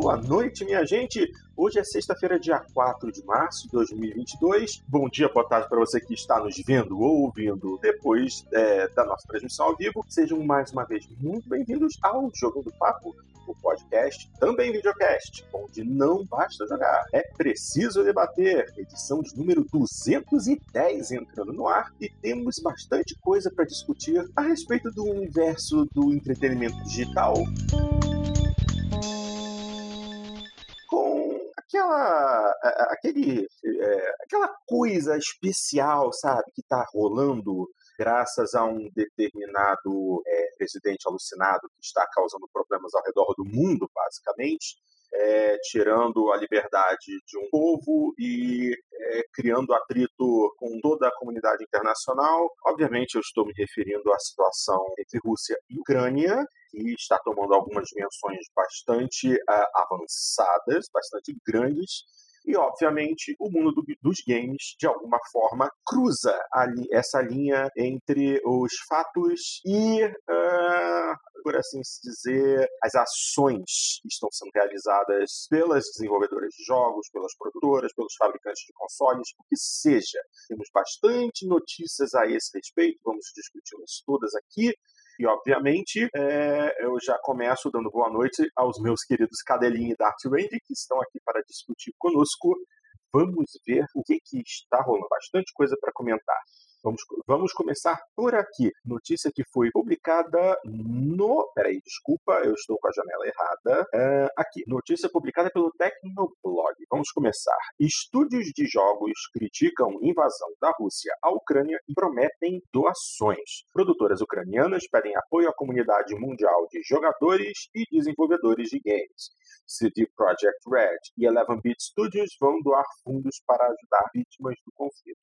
Boa noite, minha gente. Hoje é sexta-feira, dia 4 de março de 2022. Bom dia, boa tarde para você que está nos vendo ou ouvindo depois é, da nossa transmissão ao vivo. Sejam mais uma vez muito bem-vindos ao Jogo do Papo, o podcast, também videocast, onde não basta jogar, é preciso debater. Edição de número 210 entrando no ar e temos bastante coisa para discutir a respeito do universo do entretenimento digital. Aquela, aquele, é, aquela coisa especial, sabe, que está rolando graças a um determinado é, presidente alucinado que está causando problemas ao redor do mundo, basicamente, é, tirando a liberdade de um povo e é, criando atrito com toda a comunidade internacional. Obviamente, eu estou me referindo à situação entre Rússia e Ucrânia, que está tomando algumas dimensões bastante uh, avançadas, bastante grandes, e, obviamente, o mundo do, dos games, de alguma forma, cruza ali, essa linha entre os fatos e, uh, por assim dizer, as ações que estão sendo realizadas pelas desenvolvedoras de jogos, pelas produtoras, pelos fabricantes de consoles, o que seja. Temos bastante notícias a esse respeito, vamos discuti-las todas aqui. E, obviamente, é, eu já começo dando boa noite aos meus queridos Cadelinho e Dart Range, que estão aqui para discutir conosco. Vamos ver o que, que está rolando. Bastante coisa para comentar. Vamos, vamos começar por aqui. Notícia que foi publicada no. Peraí, desculpa, eu estou com a janela errada. Uh, aqui, notícia publicada pelo Tecnoblog. Vamos começar. Estúdios de jogos criticam invasão da Rússia à Ucrânia e prometem doações. Produtoras ucranianas pedem apoio à comunidade mundial de jogadores e desenvolvedores de games. CD Projekt Red e Eleven Bit Studios vão doar fundos para ajudar vítimas do conflito.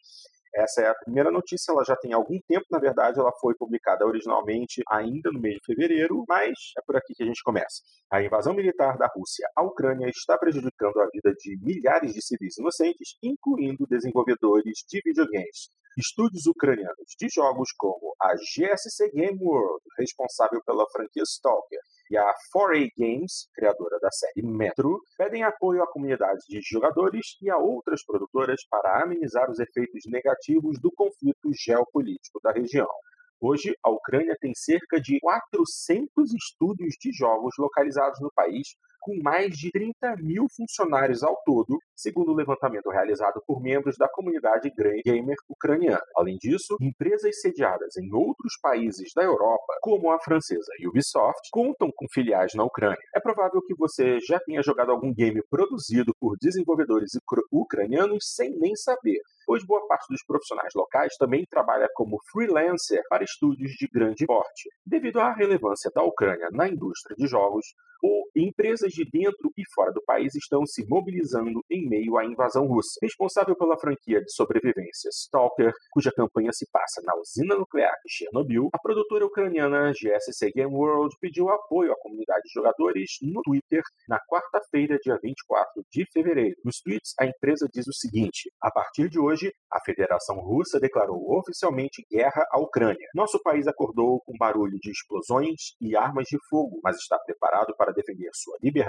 Essa é a primeira notícia, ela já tem algum tempo, na verdade, ela foi publicada originalmente ainda no mês de fevereiro, mas é por aqui que a gente começa. A invasão militar da Rússia à Ucrânia está prejudicando a vida de milhares de civis inocentes, incluindo desenvolvedores de videogames. Estúdios ucranianos de jogos como a GSC Game World, responsável pela franquia Stalker, e a 4A Games, criadora da série Metro, pedem apoio à comunidade de jogadores e a outras produtoras para amenizar os efeitos negativos do conflito geopolítico da região. Hoje, a Ucrânia tem cerca de 400 estúdios de jogos localizados no país, com mais de 30 mil funcionários ao todo, segundo o levantamento realizado por membros da comunidade gamer ucraniana. Além disso, empresas sediadas em outros países da Europa, como a francesa Ubisoft, contam com filiais na Ucrânia. É provável que você já tenha jogado algum game produzido por desenvolvedores ucranianos sem nem saber pois boa parte dos profissionais locais também trabalha como freelancer para estúdios de grande porte. Devido à relevância da Ucrânia na indústria de jogos, empresas de dentro e fora do país estão se mobilizando em meio à invasão russa. Responsável pela franquia de sobrevivência Stalker, cuja campanha se passa na usina nuclear de Chernobyl, a produtora ucraniana GSC Game World pediu apoio à comunidade de jogadores no Twitter na quarta-feira, dia 24 de fevereiro. Nos tweets, a empresa diz o seguinte: A partir de hoje, a Federação Russa declarou oficialmente guerra à Ucrânia. Nosso país acordou com barulho de explosões e armas de fogo, mas está preparado para defender sua liberdade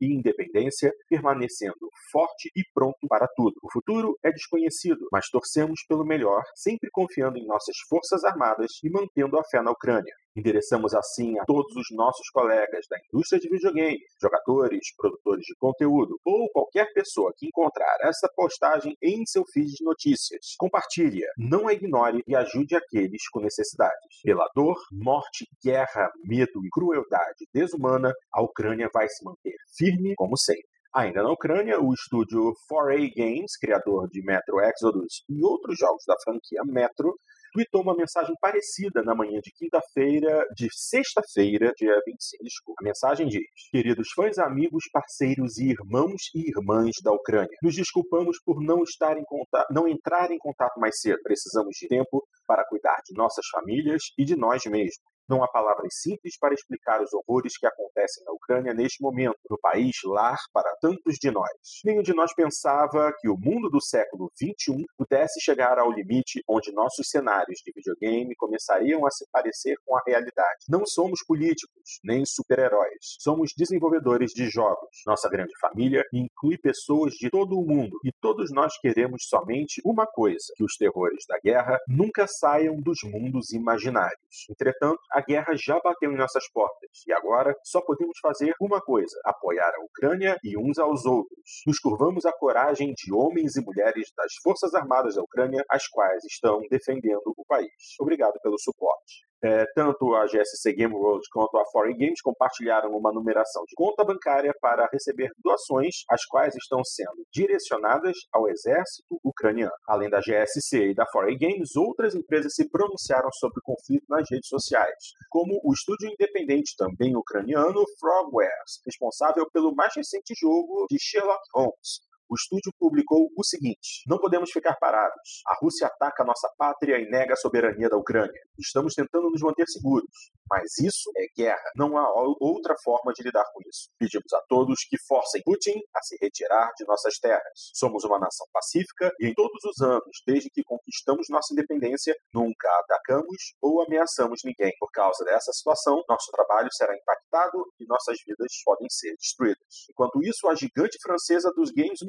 e independência, permanecendo forte e pronto para tudo. O futuro é desconhecido, mas torcemos pelo melhor, sempre confiando em nossas forças armadas e mantendo a fé na Ucrânia. Endereçamos assim a todos os nossos colegas da indústria de videogame, jogadores, produtores de conteúdo ou qualquer pessoa que encontrar essa postagem em seu feed de notícias. Compartilhe, não a ignore e ajude aqueles com necessidades. Pela dor, morte, guerra, medo e crueldade desumana, a Ucrânia vai se manter firme como sempre. Ainda na Ucrânia, o estúdio 4A Games, criador de Metro Exodus e outros jogos da franquia Metro, tweetou uma mensagem parecida na manhã de quinta-feira, de sexta-feira, dia 25. Desculpa. A mensagem diz: Queridos fãs, amigos, parceiros e irmãos e irmãs da Ucrânia, nos desculpamos por não estar em contato, não entrar em contato mais cedo. Precisamos de tempo para cuidar de nossas famílias e de nós mesmos. Não há palavras simples para explicar os horrores que acontecem na Ucrânia neste momento, no país lar para tantos de nós. Nenhum de nós pensava que o mundo do século XXI pudesse chegar ao limite onde nossos cenários de videogame começariam a se parecer com a realidade. Não somos políticos, nem super-heróis. Somos desenvolvedores de jogos. Nossa grande família inclui pessoas de todo o mundo e todos nós queremos somente uma coisa: que os terrores da guerra nunca saiam dos mundos imaginários. Entretanto, a guerra já bateu em nossas portas e agora só podemos fazer uma coisa: apoiar a Ucrânia e uns aos outros. Nos curvamos à coragem de homens e mulheres das Forças Armadas da Ucrânia, as quais estão defendendo o país. Obrigado pelo suporte. É, tanto a GSC Game World quanto a Foreign Games compartilharam uma numeração de conta bancária para receber doações, as quais estão sendo direcionadas ao exército ucraniano. Além da GSC e da Foreign Games, outras empresas se pronunciaram sobre o conflito nas redes sociais, como o estúdio independente também ucraniano Frogwares, responsável pelo mais recente jogo de Sherlock Holmes, o estúdio publicou o seguinte: Não podemos ficar parados. A Rússia ataca nossa pátria e nega a soberania da Ucrânia. Estamos tentando nos manter seguros. Mas isso é guerra. Não há outra forma de lidar com isso. Pedimos a todos que forcem Putin a se retirar de nossas terras. Somos uma nação pacífica e em todos os anos, desde que conquistamos nossa independência, nunca atacamos ou ameaçamos ninguém. Por causa dessa situação, nosso trabalho será impactado e nossas vidas podem ser destruídas. Enquanto isso, a gigante francesa dos games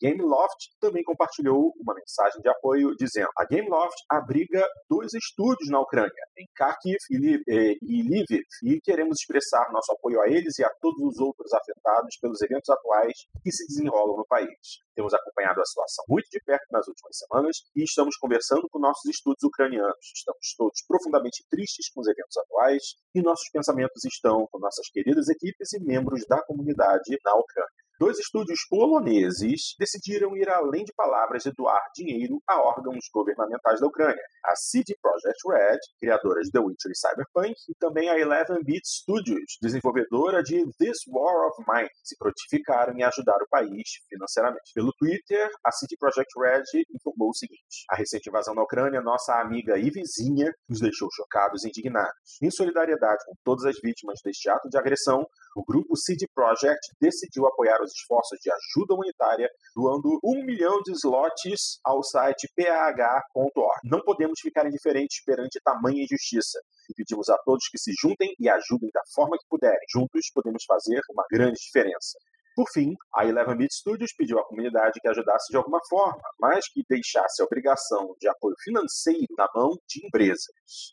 Gameloft, também compartilhou uma mensagem de apoio dizendo: a Gameloft abriga dois estúdios na Ucrânia, em Kharkiv e, e Lviv, e queremos expressar nosso apoio a eles e a todos os outros afetados pelos eventos atuais que se desenrolam no país. Temos acompanhado a situação muito de perto nas últimas semanas e estamos conversando com nossos estúdios ucranianos. Estamos todos profundamente tristes com os eventos atuais e nossos pensamentos estão com nossas queridas equipes e membros da comunidade na Ucrânia. Dois estúdios poloneses decidiram ir além de palavras e doar dinheiro a órgãos governamentais da Ucrânia. A CD Projekt Red, criadora de The Witcher e Cyberpunk, e também a Eleven Beat Studios, desenvolvedora de This War of Mine, se prontificaram em ajudar o país financeiramente. Pelo Twitter, a CD Projekt Red informou o seguinte: A recente invasão na Ucrânia, nossa amiga e vizinha, nos deixou chocados e indignados. Em solidariedade com todas as vítimas deste ato de agressão, o grupo CD Projekt decidiu apoiar os esforços de ajuda humanitária, doando um milhão de slots ao site pah.org. Não podemos ficar indiferentes perante tamanha injustiça e pedimos a todos que se juntem e ajudem da forma que puderem. Juntos podemos fazer uma grande diferença. Por fim, a Eleven Beat Studios pediu à comunidade que ajudasse de alguma forma, mas que deixasse a obrigação de apoio financeiro na mão de empresas.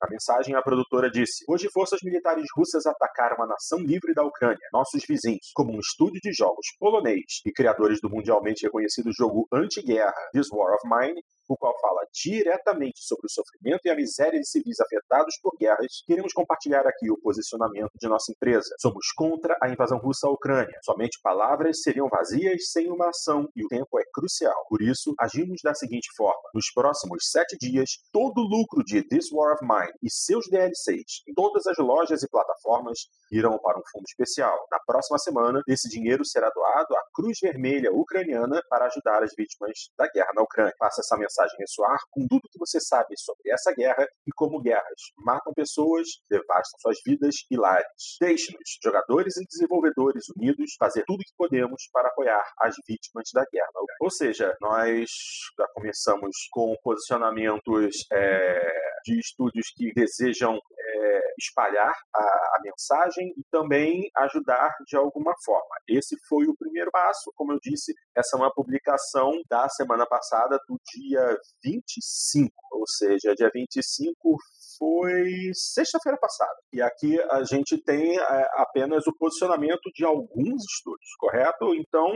Na mensagem, a produtora disse: Hoje, forças militares russas atacaram a nação livre da Ucrânia, nossos vizinhos, como um estúdio de jogos polonês e criadores do mundialmente reconhecido jogo anti-guerra This War of Mine o qual fala diretamente sobre o sofrimento e a miséria de civis afetados por guerras, queremos compartilhar aqui o posicionamento de nossa empresa. Somos contra a invasão russa à Ucrânia. Somente palavras seriam vazias sem uma ação e o tempo é crucial. Por isso, agimos da seguinte forma: nos próximos sete dias, todo o lucro de This War of Mine e seus DLCs em todas as lojas e plataformas irão para um fundo especial. Na próxima semana, esse dinheiro será doado à Cruz Vermelha Ucraniana para ajudar as vítimas da guerra na Ucrânia. Faça essa mensagem ressoar com tudo que você sabe sobre essa guerra e como guerras matam pessoas, devastam suas vidas e lares. Deixe-nos, jogadores e desenvolvedores unidos, fazer tudo que podemos para apoiar as vítimas da guerra. Ou seja, nós já começamos com posicionamentos é, de estúdios que desejam é, espalhar a, a, mensagem e também ajudar de alguma forma. Esse foi o primeiro passo, como eu disse, essa é uma publicação da semana passada, do dia 25, ou seja, dia 25 foi sexta-feira passada. E aqui a gente tem é, apenas o posicionamento de alguns estúdios, correto? Então,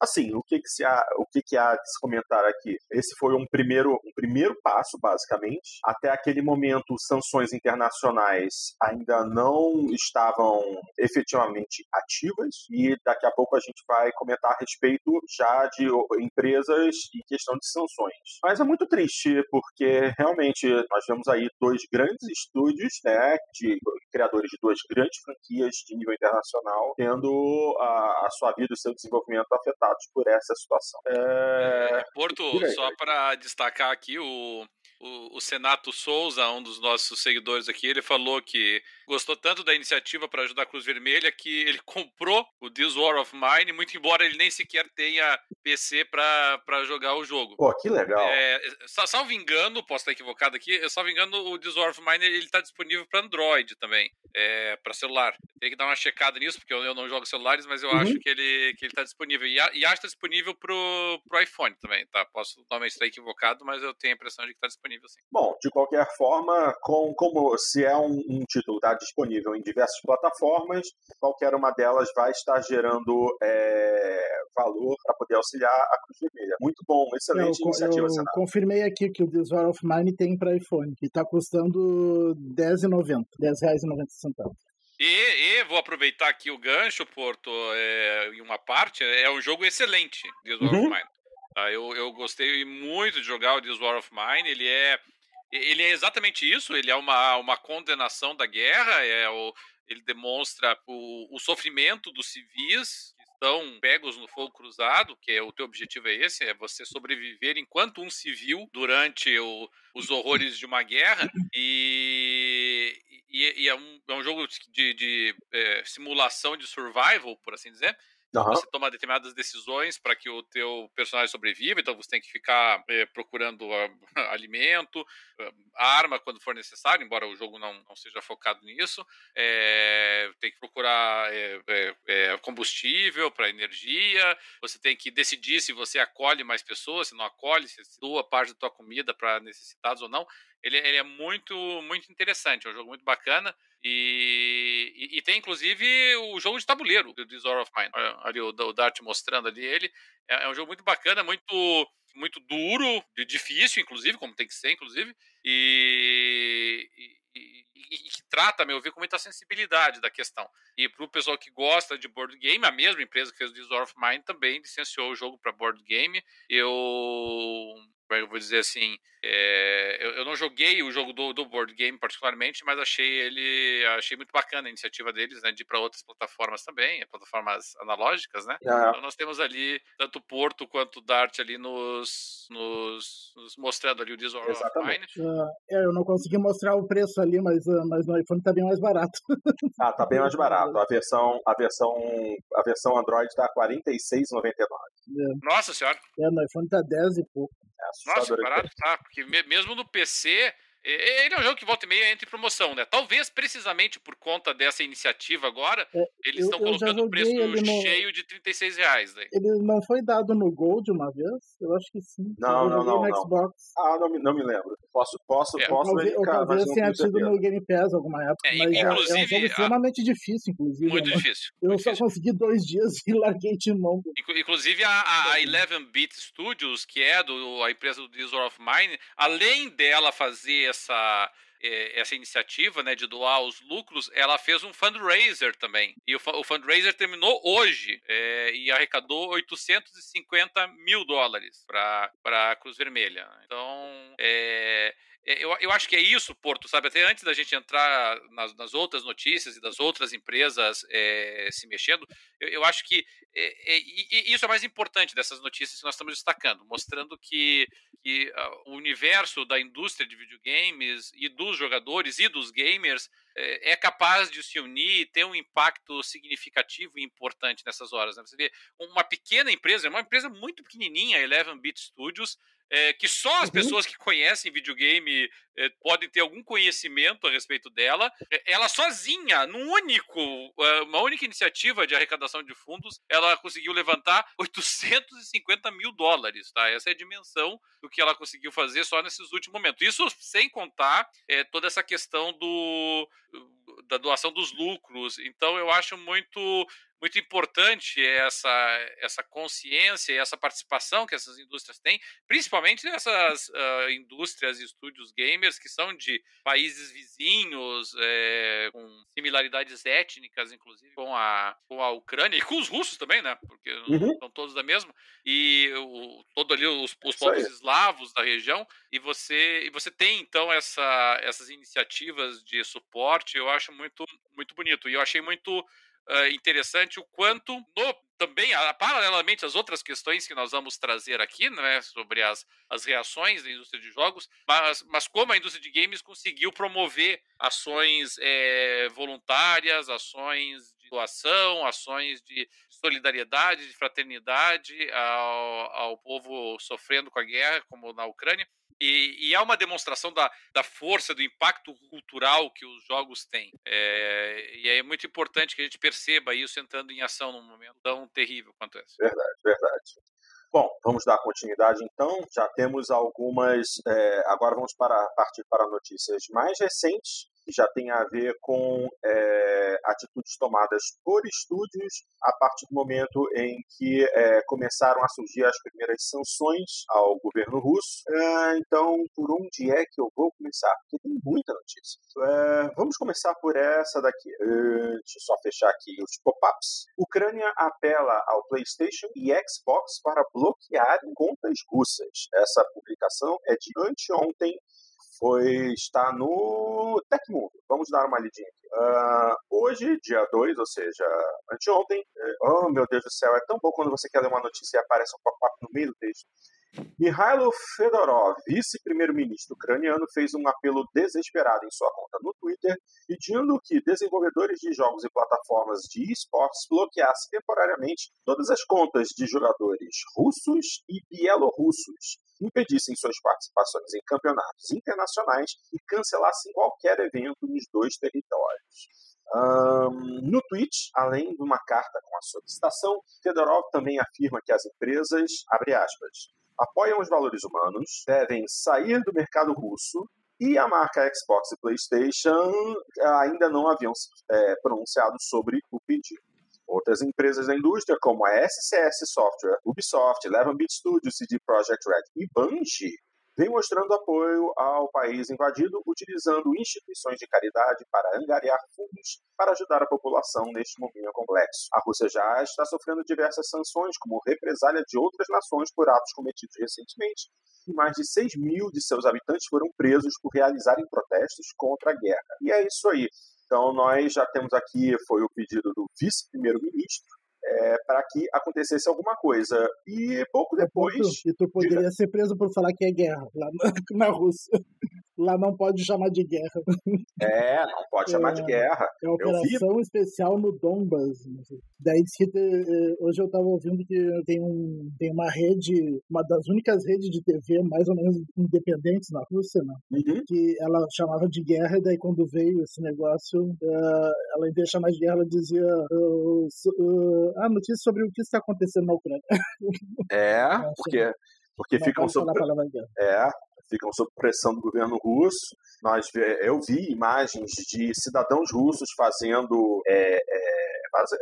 Assim, o que que, se há, o que que há de se comentar aqui? Esse foi um primeiro, um primeiro passo, basicamente. Até aquele momento, sanções internacionais ainda não estavam efetivamente ativas e daqui a pouco a gente vai comentar a respeito já de empresas e questão de sanções. Mas é muito triste porque realmente nós vemos aí dois grandes estúdios, né, de criadores de duas grandes franquias de nível internacional tendo a, a sua vida e o seu desenvolvimento afetados por essa situação. É... Porto, só para destacar aqui, o, o, o Senato Souza, um dos nossos seguidores aqui, ele falou que gostou tanto da iniciativa para ajudar a Cruz Vermelha que ele comprou o This War of Mine, muito embora ele nem sequer tenha PC para jogar o jogo. Pô, que legal. É, salvo engano, posso estar equivocado aqui, salvo engano, o This War of Mine ele está disponível para Android também, é, para celular. Tem que dar uma checada nisso, porque eu, eu não jogo celulares, mas eu uhum. acho que ele que ele está disponível. E, e acho que está disponível pro, pro iPhone também, tá? Posso normalmente estar equivocado, mas eu tenho a impressão de que está disponível sim. Bom, de qualquer forma, com, como se é um, um título está disponível em diversas plataformas, qualquer uma delas vai estar gerando é, valor para poder auxiliar a Cruz Vermelha. Muito bom, excelente eu, iniciativa, Eu Senado. confirmei aqui que o This War of Mine tem para iPhone, que está custando R$10,90. R$10,90. E, e, vou aproveitar aqui o gancho, Porto, é, em uma parte, é um jogo excelente, This War uhum. of Mine. Ah, eu, eu gostei muito de jogar o This War of Mine, ele é ele é exatamente isso, ele é uma, uma condenação da guerra, é o, ele demonstra o, o sofrimento dos civis que estão pegos no fogo cruzado, que é o teu objetivo é esse, é você sobreviver enquanto um civil durante o, os horrores de uma guerra, e, e, e é, um, é um jogo de, de é, simulação de survival, por assim dizer, Uhum. Você toma determinadas decisões para que o teu personagem sobreviva, então você tem que ficar é, procurando uh, alimento, uh, arma quando for necessário, embora o jogo não, não seja focado nisso. É, tem que procurar é, combustível para energia, você tem que decidir se você acolhe mais pessoas, se não acolhe, se doa parte da tua comida para necessitados ou não. Ele, ele, é muito, muito interessante, é um jogo muito bacana. E, e, e, tem inclusive o jogo de tabuleiro do Disorder of Mine. Ali o, o Dart mostrando ali ele. É, é, um jogo muito bacana, muito, muito duro, difícil, inclusive, como tem que ser, inclusive. E, e, que trata, meu ver, com muita sensibilidade da questão. E para o pessoal que gosta de board game, a mesma empresa que fez o Disorder of Mine também licenciou o jogo para board game. Eu como é eu vou dizer assim, é, eu, eu, não joguei o jogo do, do, board game particularmente, mas achei ele, achei muito bacana a iniciativa deles, né, de ir para outras plataformas também, plataformas analógicas, né? Ah. Então nós temos ali tanto o Porto quanto o Dart ali nos, nos, nos mostrando ali o Dishonored of Mine. Uh, eu não consegui mostrar o preço ali, mas, uh, mas no iPhone tá bem mais barato. ah, tá bem mais barato. A versão, a versão, a versão Android tá R$ 46,99. É. Nossa senhora. É, no iPhone tá 10 e pouco. É Nossa, barato tá, porque mesmo no PC ele é um jogo que volta e meia entra em promoção, né? Talvez precisamente por conta dessa iniciativa agora, é, eles estão colocando o preço no... cheio de 36 reais. Daí. Ele não foi dado no Gold uma vez? Eu acho que sim. Não, não, não. não. Xbox. Ah, não, não me lembro. Posso, posso, é. posso talvez, verificar. Talvez tenha tido no Game Pass alguma época. É, mas inclusive, é, é um jogo extremamente a... difícil, inclusive. Muito né? difícil. Eu muito só difícil. consegui dois dias e larguei de mão. Inclusive a, a, 11-Bit Studios, que é do, a empresa do Disorder of Mine, além dela fazer essa é, essa iniciativa né, de doar os lucros, ela fez um fundraiser também. E o, o fundraiser terminou hoje é, e arrecadou 850 mil dólares para a Cruz Vermelha. Então, é, eu, eu acho que é isso, Porto, sabe? Até antes da gente entrar nas, nas outras notícias e das outras empresas é, se mexendo, eu, eu acho que é, é, isso é mais importante dessas notícias que nós estamos destacando, mostrando que, que uh, o universo da indústria de videogames e dos jogadores e dos gamers é, é capaz de se unir e ter um impacto significativo e importante nessas horas. Né? Você vê uma pequena empresa, uma empresa muito pequenininha, Eleven Bit Studios, é, que só as uhum. pessoas que conhecem videogame é, podem ter algum conhecimento a respeito dela. É, ela sozinha, num único, uma única iniciativa de arrecadação de fundos, ela conseguiu levantar 850 mil dólares, tá? Essa é a dimensão do que ela conseguiu fazer só nesses últimos momentos. Isso sem contar é, toda essa questão do da doação dos lucros. Então eu acho muito muito importante essa, essa consciência e essa participação que essas indústrias têm, principalmente nessas uh, indústrias e estúdios gamers que são de países vizinhos, é, com similaridades étnicas, inclusive, com a, com a Ucrânia e com os russos também, né? Porque uhum. são todos da mesma. E o, todo ali os, os povos eslavos da região. E você, e você tem, então, essa, essas iniciativas de suporte, eu acho muito, muito bonito. E eu achei muito uh, interessante o quanto no também, paralelamente às outras questões que nós vamos trazer aqui, né, sobre as, as reações da indústria de jogos, mas, mas como a indústria de games conseguiu promover ações é, voluntárias, ações de doação, ações de solidariedade, de fraternidade ao, ao povo sofrendo com a guerra, como na Ucrânia. E, e, é uma demonstração da, da força, do impacto cultural que os jogos têm. É, e é muito importante que a gente perceba isso entrando em ação num momento tão terrível quanto esse. Verdade, verdade. Bom, vamos dar continuidade então. Já temos algumas. É, agora vamos para partir para notícias mais recentes que já tem a ver com é, atitudes tomadas por estúdios a partir do momento em que é, começaram a surgir as primeiras sanções ao governo russo. É, então, por onde é que eu vou começar? Porque tem muita notícia. É, vamos começar por essa daqui. Deixa eu só fechar aqui os pop-ups. Ucrânia apela ao PlayStation e Xbox para bloquear contas russas. Essa publicação é de anteontem, foi está no Tecmundo. Vamos dar uma lidinha aqui. Uh, hoje, dia 2, ou seja, anteontem, eh, oh meu Deus do céu, é tão bom quando você quer ler uma notícia e aparece um pop-up no meio do texto. Mikhailo Fedorov, vice-primeiro-ministro ucraniano, fez um apelo desesperado em sua conta no Twitter, pedindo que desenvolvedores de jogos e plataformas de esportes bloqueassem temporariamente todas as contas de jogadores russos e bielorrussos, impedissem suas participações em campeonatos internacionais e cancelassem qualquer evento nos dois territórios. Um, no tweet, além de uma carta com a solicitação, Fedorov também afirma que as empresas, abre aspas, apoiam os valores humanos, devem sair do mercado russo e a marca Xbox e PlayStation ainda não haviam é, pronunciado sobre o pedido. Outras empresas da indústria, como a SCS Software, Ubisoft, Eleven Beat Studios, CD Projekt Red e Bungie, vem mostrando apoio ao país invadido, utilizando instituições de caridade para angariar fundos para ajudar a população neste momento complexo. A Rússia já está sofrendo diversas sanções, como represália de outras nações por atos cometidos recentemente, e mais de 6 mil de seus habitantes foram presos por realizarem protestos contra a guerra. E é isso aí. Então, nós já temos aqui, foi o pedido do vice-primeiro-ministro, é, para que acontecesse alguma coisa. E pouco depois. E tu poderia ser preso por falar que é guerra lá na, na Rússia. Lá não pode chamar de guerra. É, não pode chamar de é, guerra. É a operação vi... especial no Donbas. Daí que eh, hoje eu estava ouvindo que tem, um, tem uma rede, uma das únicas redes de TV mais ou menos independentes na Rússia, né? Uhum. Que ela chamava de guerra, e daí quando veio esse negócio, uh, ela em vez de chamar de guerra, ela dizia uh, uh, ah, notícia sobre o que está acontecendo na Ucrânia. É, porque porque ficam sob é, ficam sob pressão do governo russo. Nós, eu vi imagens de cidadãos russos fazendo é, é,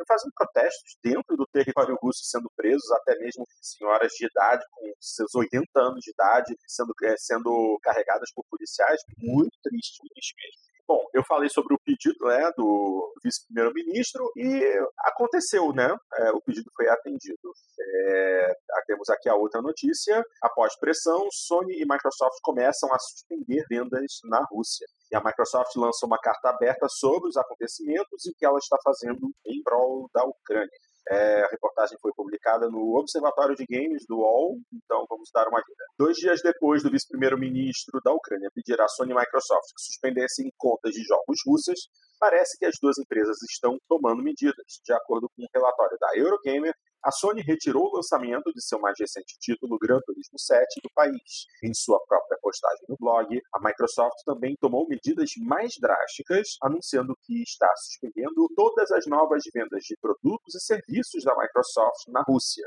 fazendo protestos dentro do território russo, sendo presos, até mesmo senhoras de idade, com seus 80 anos de idade, sendo, é, sendo carregadas por policiais. Muito triste, muito triste mesmo. Bom, eu falei sobre o pedido né, do vice-primeiro-ministro e aconteceu, né? É, o pedido foi atendido. É, temos aqui a outra notícia. Após pressão, Sony e Microsoft começam a suspender vendas na Rússia. E a Microsoft lança uma carta aberta sobre os acontecimentos e o que ela está fazendo em prol da Ucrânia. É, a reportagem foi publicada no Observatório de Games do UOL, então vamos dar uma lida. Dois dias depois do vice-primeiro-ministro da Ucrânia pedir à Sony e Microsoft que suspendessem contas de jogos russas, parece que as duas empresas estão tomando medidas. De acordo com um relatório da Eurogamer, a Sony retirou o lançamento de seu mais recente título, Gran Turismo 7, do país. Em sua própria postagem no blog, a Microsoft também tomou medidas mais drásticas, anunciando que está suspendendo todas as novas vendas de produtos e serviços da Microsoft na Rússia.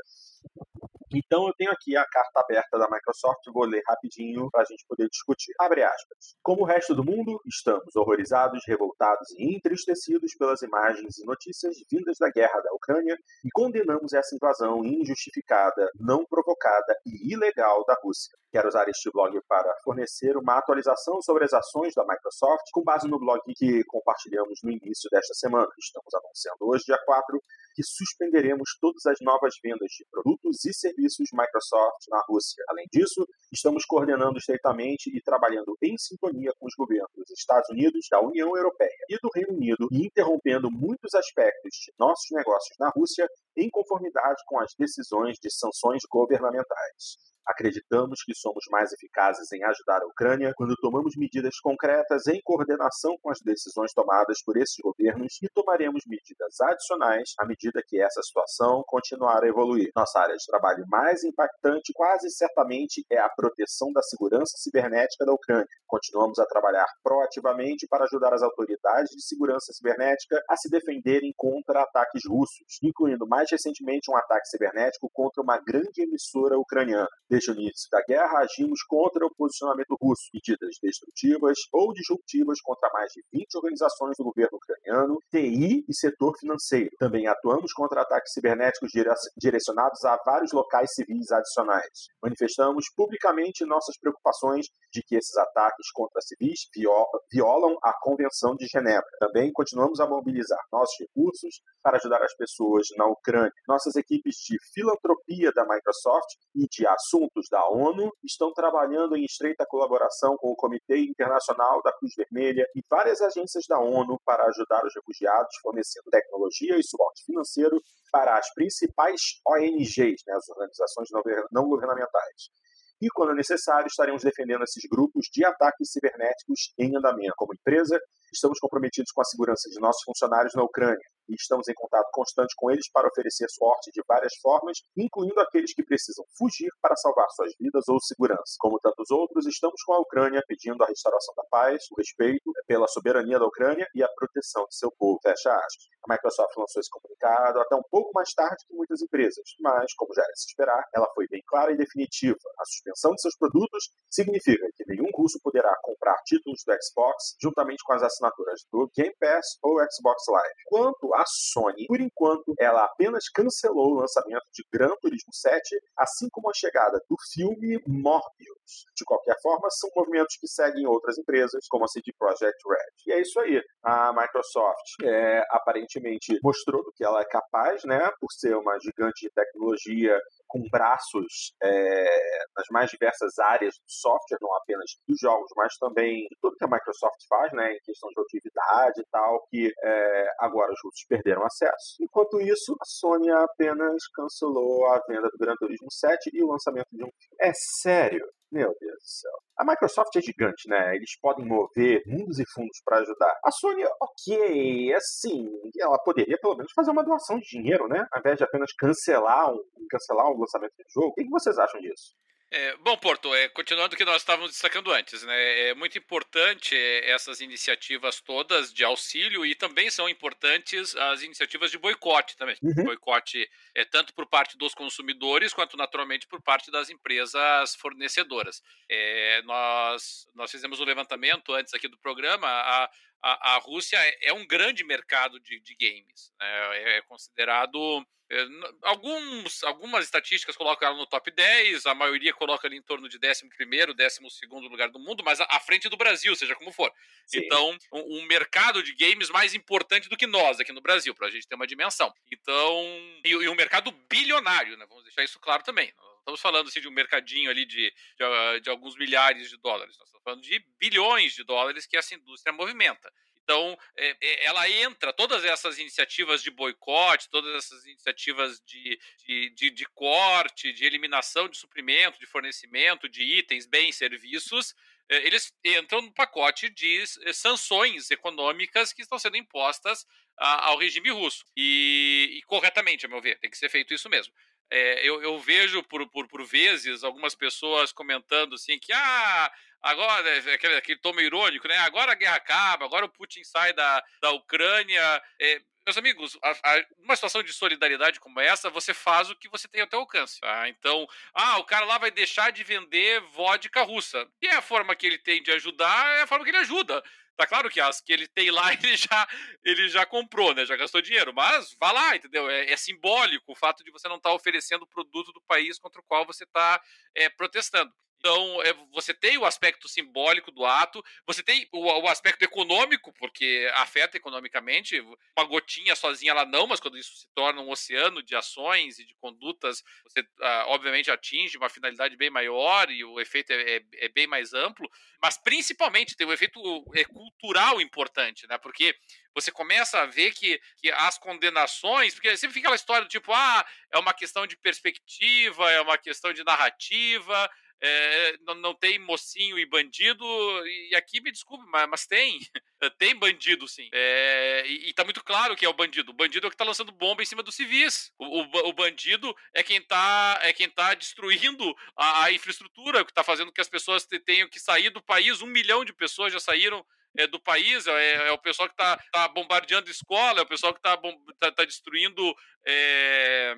Então eu tenho aqui a carta aberta da Microsoft, vou ler rapidinho para a gente poder discutir. Abre aspas. Como o resto do mundo, estamos horrorizados, revoltados e entristecidos pelas imagens e notícias vindas da guerra da Ucrânia e condenamos essa invasão injustificada, não provocada e ilegal da Rússia. Quero usar este blog para fornecer uma atualização sobre as ações da Microsoft com base no blog que compartilhamos no início desta semana. Estamos anunciando hoje, dia 4, que suspenderemos todas as novas vendas de produtos e serviços Microsoft na Rússia. Além disso, estamos coordenando estreitamente e trabalhando em sintonia com os governos dos Estados Unidos, da União Europeia e do Reino Unido e interrompendo muitos aspectos de nossos negócios na Rússia em conformidade com as decisões de sanções governamentais. Acreditamos que somos mais eficazes em ajudar a Ucrânia quando tomamos medidas concretas em coordenação com as decisões tomadas por esses governos e tomaremos medidas adicionais à medida que essa situação continuar a evoluir. Nossa área de trabalho mais impactante, quase certamente, é a proteção da segurança cibernética da Ucrânia. Continuamos a trabalhar proativamente para ajudar as autoridades de segurança cibernética a se defenderem contra ataques russos, incluindo mais recentemente um ataque cibernético contra uma grande emissora ucraniana. Desde o início da guerra, agimos contra o posicionamento russo, medidas destrutivas ou disruptivas contra mais de 20 organizações do governo ucraniano, TI e setor financeiro. Também atuamos contra ataques cibernéticos direcionados a vários locais civis adicionais. Manifestamos publicamente nossas preocupações de que esses ataques contra civis violam a Convenção de Genebra. Também continuamos a mobilizar nossos recursos para ajudar as pessoas na Ucrânia. Nossas equipes de filantropia da Microsoft e de assuntos assuntos da ONU estão trabalhando em estreita colaboração com o Comitê Internacional da Cruz Vermelha e várias agências da ONU para ajudar os refugiados, fornecendo tecnologia e suporte financeiro para as principais ONGs, né, as organizações não governamentais. E, quando necessário, estaremos defendendo esses grupos de ataques cibernéticos em andamento. Como empresa, estamos comprometidos com a segurança de nossos funcionários na Ucrânia e estamos em contato constante com eles para oferecer suporte de várias formas, incluindo aqueles que precisam fugir para salvar suas vidas ou segurança. Como tantos outros, estamos com a Ucrânia pedindo a restauração da paz, o respeito pela soberania da Ucrânia e a proteção de seu povo. Fecha aspas. A Microsoft lançou esse comunicado até um pouco mais tarde que muitas empresas, mas, como já era se esperar, ela foi bem clara e definitiva. A suspensão de seus produtos significa que nenhum russo poderá comprar títulos do Xbox juntamente com as assinaturas do Game Pass ou Xbox Live. Quanto à Sony, por enquanto, ela apenas cancelou o lançamento de Gran Turismo 7, assim como a chegada do filme Morbius. De qualquer forma, são movimentos que seguem outras empresas, como a CD Projekt Red. E é isso aí. A Microsoft é, aparentemente mostrou do que ela é capaz, né, por ser uma gigante de tecnologia com braços é, nas mais diversas áreas do software, não apenas dos jogos, mas também de tudo que a Microsoft faz, né, em questão de atividade e tal, que é, agora os russos perderam acesso. Enquanto isso, a Sony apenas cancelou a venda do Gran Turismo 7 e o lançamento de um. É sério? Meu Deus do céu. A Microsoft é gigante, né? Eles podem mover mundos e fundos para ajudar. A Sony, ok, assim, ela poderia pelo menos fazer uma doação de dinheiro, né? Ao invés de apenas cancelar um, cancelar o lançamento do jogo. O que vocês acham disso? É, bom, Porto, é, continuando o que nós estávamos destacando antes, né, é muito importante é, essas iniciativas todas de auxílio e também são importantes as iniciativas de boicote também. Uhum. Boicote é tanto por parte dos consumidores quanto naturalmente por parte das empresas fornecedoras. É, nós, nós fizemos um levantamento antes aqui do programa, a, a, a Rússia é, é um grande mercado de, de games, né, é, é considerado é, alguns, algumas estatísticas colocam ela no top 10, a maioria coloca ali em torno de 11 º 12 lugar do mundo, mas à frente do Brasil, seja como for. Sim. Então, um, um, mercado de games mais importante do que nós aqui no Brasil, para a gente ter uma dimensão. Então, e, e, um mercado bilionário, né? Vamos deixar isso claro também. Estamos falando assim, de um mercadinho ali de, de, de alguns milhares de dólares, nós estamos falando de bilhões de dólares que essa indústria movimenta. Então, é, é, ela entra, todas essas iniciativas de boicote, todas essas iniciativas de, de, de, de, corte, de eliminação de suprimento, de fornecimento de itens, bens, serviços, é, eles entram no pacote de sanções econômicas que estão sendo impostas ao regime russo. E, e, corretamente, a meu ver, tem que ser feito isso mesmo. É, eu, eu, vejo por, por, por vezes algumas pessoas comentando assim que ah, agora, é, aquele, aquele tom irônico, né? Agora a guerra acaba, agora o Putin sai da, da Ucrânia. É, meus amigos, a, a, uma situação de solidariedade como essa, você faz o que você tem até alcance. Tá? Então, ah, o cara lá vai deixar de vender vodka russa. E é a forma que ele tem de ajudar, é a forma que ele ajuda. Tá claro que as que ele tem lá, ele já, ele já comprou, né? Já gastou dinheiro. Mas vá lá, entendeu? É, é simbólico o fato de você não estar tá oferecendo o produto do país contra o qual você está é, protestando. Então, é, você tem o aspecto simbólico do ato, você tem o, o, aspecto econômico, porque afeta economicamente. Uma gotinha sozinha ela não, mas quando isso se torna um oceano de ações e de condutas, você ah, obviamente atinge uma finalidade bem maior e o efeito é, é, é bem mais amplo. Mas principalmente tem um efeito é, cultural importante, né? Porque você começa a ver que, que as condenações, porque sempre fica aquela história do tipo, ah, é uma questão de perspectiva, é uma questão de narrativa, é, não, não, tem mocinho e bandido, e aqui me desculpe, mas, mas tem. tem bandido, sim. É, e, e tá muito claro que é o bandido. O bandido é o que tá lançando bomba em cima dos civis. O, o, o bandido é quem tá, é quem tá destruindo a, a infraestrutura, que tá fazendo que as pessoas tenham que sair do país. Um milhão de pessoas já saíram é, do país, é, é, o pessoal que está tá bombardeando escola, é o pessoal que está tá, tá destruindo, é,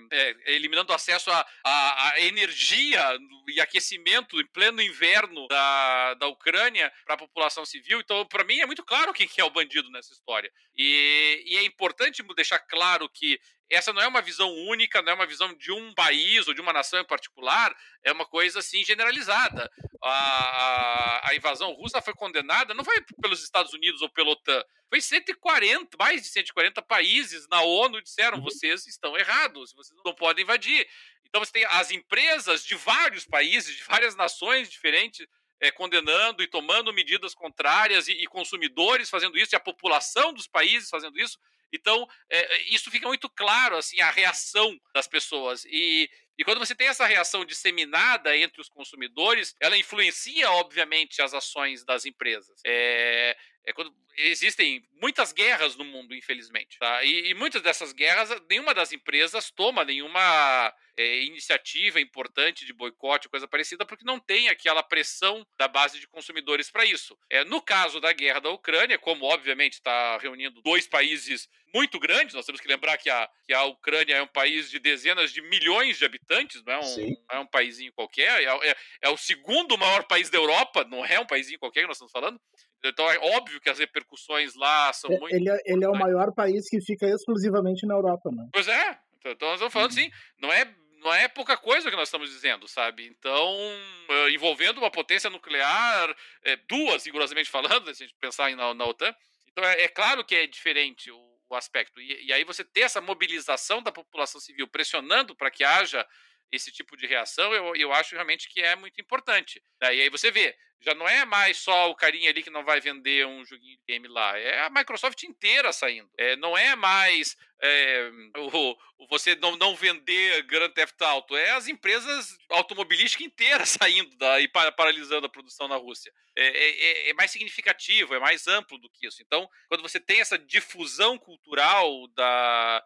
eliminando acesso à energia e aquecimento em pleno inverno da, da Ucrânia para a população civil. Então, para mim, é muito claro quem que é o bandido nessa história. E, e é importante deixar claro que essa não é uma visão única, não é uma visão de um país ou de uma nação em particular, é uma coisa assim generalizada. A, a, a, invasão russa foi condenada, não foi pelos Estados Unidos ou pela OTAN, foi 140, mais de 140 países na ONU disseram: uhum. vocês estão errados, vocês não podem invadir. Então você tem as empresas de vários países, de várias nações diferentes, é, condenando e tomando medidas contrárias, e, e, consumidores fazendo isso, e a população dos países fazendo isso. Então, é, isso fica muito claro, assim, a reação das pessoas. E, e quando você tem essa reação disseminada entre os consumidores, ela influencia, obviamente, as ações das empresas. É, é quando existem muitas guerras no mundo, infelizmente. Tá? E, e, muitas dessas guerras, nenhuma das empresas toma nenhuma é, iniciativa importante de boicote, coisa parecida, porque não tem aquela pressão da base de consumidores para isso. É, no caso da guerra da Ucrânia, como obviamente está reunindo dois países muito grandes, nós temos que lembrar que a, que a Ucrânia é um país de dezenas de milhões de habitantes, não é um, não é um paísinho qualquer, é, é, é o segundo maior país da Europa, não é um paísinho qualquer que nós estamos falando. Então é óbvio que as repercussões lá são é, muito. Ele é, ele é o maior país que fica exclusivamente na Europa, né? Pois é. Então nós estamos falando uhum. assim, não é não é pouca coisa que nós estamos dizendo, sabe? Então, eh, envolvendo uma potência nuclear, é, duas, rigorosamente falando, se a gente pensar na, na OTAN, então é, é, claro que é diferente o, o aspecto. E, e, aí você ter essa mobilização da população civil pressionando para que haja esse tipo de reação, eu, eu acho realmente que é muito importante. E aí você vê, já não é mais só o carinha ali que não vai vender um joguinho de game lá, é a Microsoft inteira saindo. É, não é mais é, o, o, você não, não vender Grand Theft Auto, é as empresas automobilísticas inteiras saindo da, e paralisando a produção na Rússia. É, é, é, é mais significativo, é mais amplo do que isso. Então, quando você tem essa difusão cultural da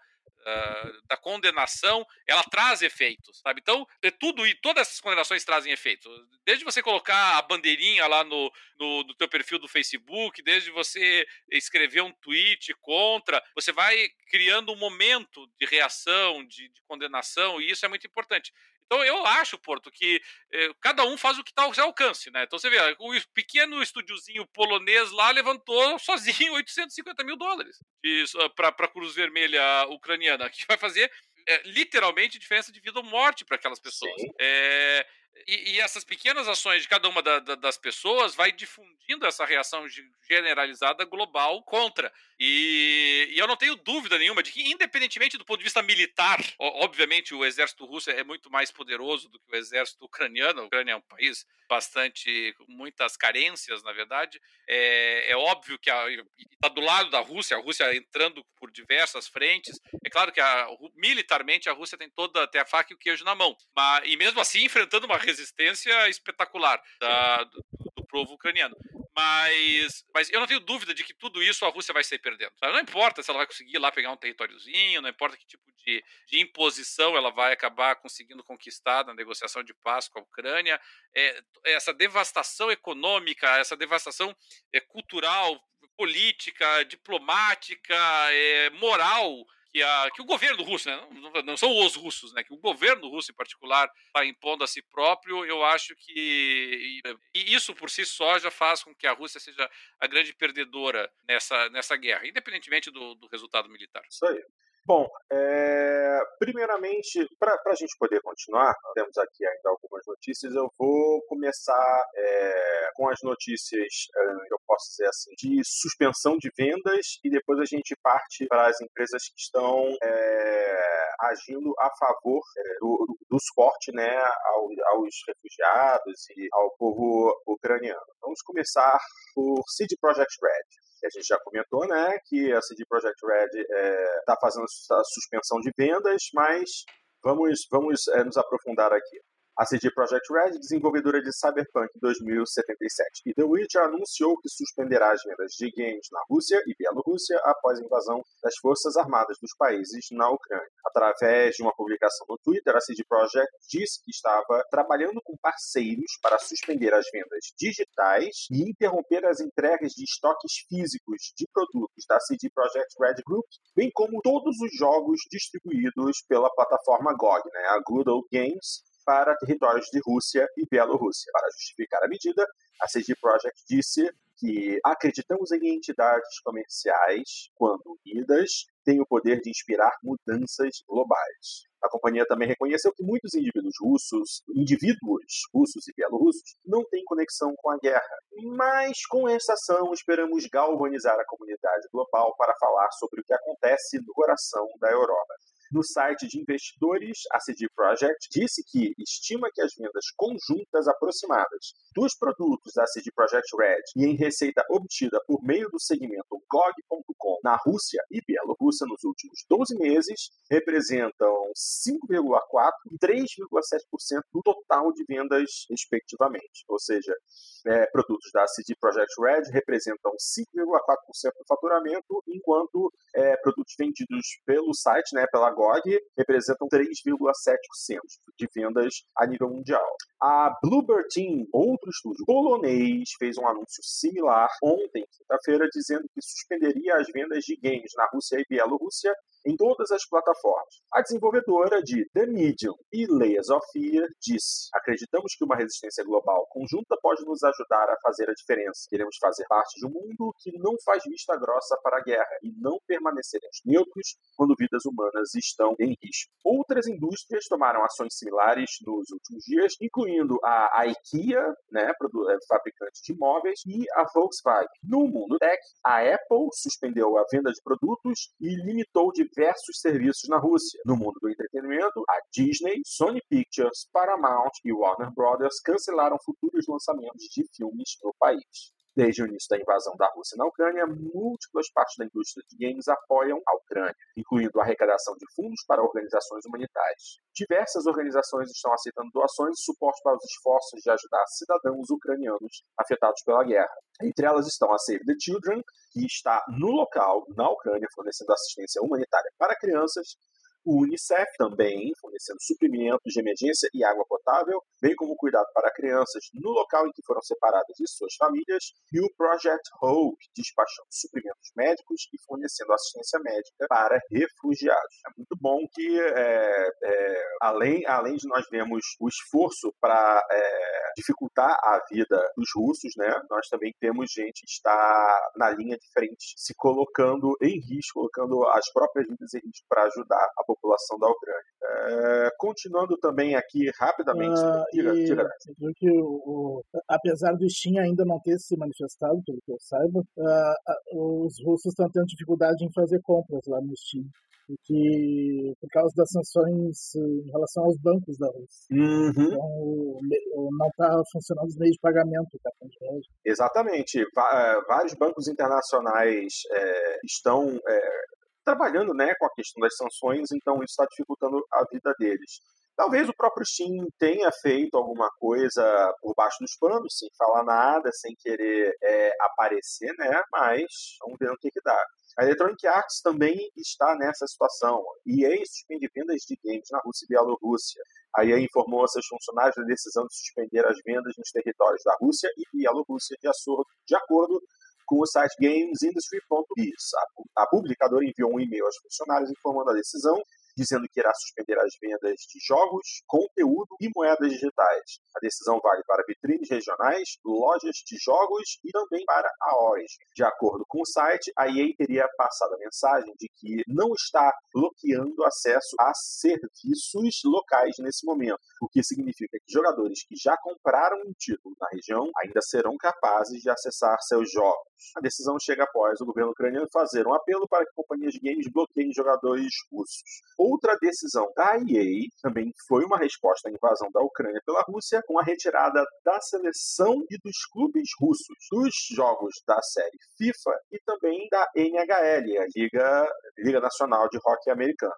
da condenação, ela traz efeitos, sabe? Então, é tudo e todas essas condenações trazem efeitos. Desde você colocar a bandeirinha lá no, no, no teu perfil do Facebook, desde você escrever um tweet contra, você vai criando um momento de reação, de, de condenação, e isso é muito importante. Então eu acho, Porto, que eh, cada um faz o que está ao seu alcance, né? Então você vê, o pequeno estúdiozinho polonês lá levantou sozinho 850 mil dólares para a Cruz Vermelha ucraniana, que vai fazer é, literalmente diferença de vida ou morte para aquelas pessoas. É, e, e, essas pequenas ações de cada uma da, da, das pessoas vai difundindo essa reação generalizada global contra. E, e, eu não tenho dúvida nenhuma de que, independentemente do ponto de vista militar, obviamente o exército russo é muito mais poderoso do que o exército ucraniano. A Ucrânia é um país bastante com muitas carências, na verdade. É, é óbvio que está do lado da Rússia, a Rússia entrando por diversas frentes. É claro que a, militarmente a Rússia tem toda até a faca e o queijo na mão, mas e mesmo assim enfrentando uma resistência espetacular da, do, do povo ucraniano. Mas, mas eu não tenho dúvida de que tudo isso a Rússia vai sair perdendo. Não importa se ela vai conseguir lá pegar um territóriozinho, não importa que tipo de, de imposição ela vai acabar conseguindo conquistar na negociação de paz com a Ucrânia. É, essa devastação econômica, essa devastação é, cultural, política, diplomática, é, moral que, a, que o governo russo, né, não, não, são os russos, né, que o governo russo em particular está impondo a si próprio, eu acho que e isso por si só já faz com que a Rússia seja a grande perdedora nessa, nessa guerra, independentemente do, do resultado militar. Isso aí. Bom, é, primeiramente, para a gente poder continuar, temos aqui ainda algumas notícias. Eu vou começar é, com as notícias, é, eu posso dizer assim, de suspensão de vendas e depois a gente parte para as empresas que estão é, agindo a favor é, do, do, suporte né, aos, aos refugiados e ao povo ucraniano. Vamos começar por CD Projekt Red que a gente já comentou, né, que a CD Projekt Red está é, tá fazendo a suspensão de vendas, mas vamos, vamos é, nos aprofundar aqui. A CD Projekt Red, desenvolvedora de Cyberpunk 2077 e The Witcher, anunciou que suspenderá as vendas de games na Rússia e Bielorrússia após a invasão das forças armadas dos países na Ucrânia. Através de uma publicação no Twitter, a CD Projekt disse que estava trabalhando com parceiros para suspender as vendas digitais e interromper as entregas de estoques físicos de produtos da CD Projekt Red Group, bem como todos os jogos distribuídos pela plataforma GOG, né, a Good Games, para territórios de Rússia e Bielorrússia. Para justificar a medida, a CD Projekt disse que acreditamos em entidades comerciais, quando unidas, têm o poder de inspirar mudanças globais. A companhia também reconheceu que muitos indivíduos russos, indivíduos russos e bielorrussos, não têm conexão com a guerra. Mas com esta ação esperamos galvanizar a comunidade global para falar sobre o que acontece no coração da Europa. No site de investidores, a CD Projekt disse que estima que as vendas conjuntas aproximadas dos produtos da CD Projekt Red e em receita obtida por meio do segmento GOG.com na Rússia e Bielorrússia nos últimos 12 meses representam 5,4% e 3,7% do total de vendas, respectivamente. Ou seja, é, produtos da CD Projekt Red representam 5,4% do faturamento, enquanto é, produtos vendidos pelo site, né, pela GOG, representam 3,7% de vendas a nível mundial. A Bluebird Team, outro estúdio polonês, fez um anúncio similar ontem, quinta-feira, dizendo que suspenderia as vendas de games na Rússia e Bielorrússia em todas as plataformas. A desenvolvedora de The Medium e Layers of disse: Acreditamos que uma resistência global conjunta pode nos ajudar a fazer a diferença. Queremos fazer parte de um mundo que não faz vista grossa para a guerra e não permaneceremos neutros quando vidas humanas estão em risco. Outras indústrias tomaram ações similares nos últimos dias, incluindo a IKEA, né, é, fabricante de móveis, e a Volkswagen. No mundo tech, a Apple suspendeu a venda de produtos e limitou de diversos serviços na Rússia. No mundo do entretenimento, a Disney, Sony Pictures, Paramount e Warner Brothers cancelaram futuros lançamentos de filmes no país. Desde o início da invasão da Rússia na Ucrânia, múltiplas partes da indústria de games apoiam a Ucrânia, incluindo a arrecadação de fundos para organizações humanitárias. Diversas organizações estão aceitando doações e suporte para os esforços de ajudar cidadãos ucranianos afetados pela guerra. Entre elas estão a Save the Children, que está no local, na Ucrânia, fornecendo assistência humanitária para crianças, o Unicef também fornecendo suprimentos de emergência e água potável, bem como cuidado para crianças no local em que foram separadas de suas famílias, e o Project Hope, despachando suprimentos médicos e fornecendo assistência médica para refugiados. É muito bom que, é, é, além, além de nós vermos o esforço para é, dificultar a vida dos russos, né, nós também temos gente que está na linha de frente, se colocando em risco, colocando as próprias vidas em risco para ajudar a população população da Ucrânia. É, continuando também aqui rapidamente, uh, tira, e, tira. que o, o, apesar do Steam ainda não ter se manifestado, pelo que eu saiba, uh, os russos estão tendo dificuldade em fazer compras lá no Steam que por causa das sanções em relação aos bancos da Rússia. Uhum. Então, não está funcionando os meios de pagamento do cartão de crédito. Exatamente. É, vários bancos internacionais é, estão é, trabalhando né, com a questão das sanções, então isso está dificultando a vida deles. Talvez o próprio Steam tenha feito alguma coisa por baixo dos panos, sem falar nada, sem querer é, aparecer, né? Mas vamos ver o que, que dá. A Electronic Arts também está nessa situação. EA suspende vendas de games na Rússia e Bielorrússia. A EA informou a seus funcionários da decisão de suspender as vendas nos territórios da Rússia e Bielorrússia de acordo com o site gamesindustry.biz. A, a publicadora enviou um e-mail aos funcionários informando a decisão dizendo que irá suspender as vendas de jogos, conteúdo e moedas digitais. A decisão vale para vitrines regionais, lojas de jogos e também para a Origin. De acordo com o site, a EA teria passado a mensagem de que não está bloqueando acesso a serviços locais nesse momento, o que significa que jogadores que já compraram um título na região ainda serão capazes de acessar seus jogos. A decisão chega após o governo ucraniano fazer um apelo para que companhias de games bloqueiem jogadores russos. Outra decisão da EA também foi uma resposta à invasão da Ucrânia pela Rússia, com a retirada da seleção e dos clubes russos dos jogos da série FIFA e também da NHL, a Liga, Liga Nacional de Hockey Americana.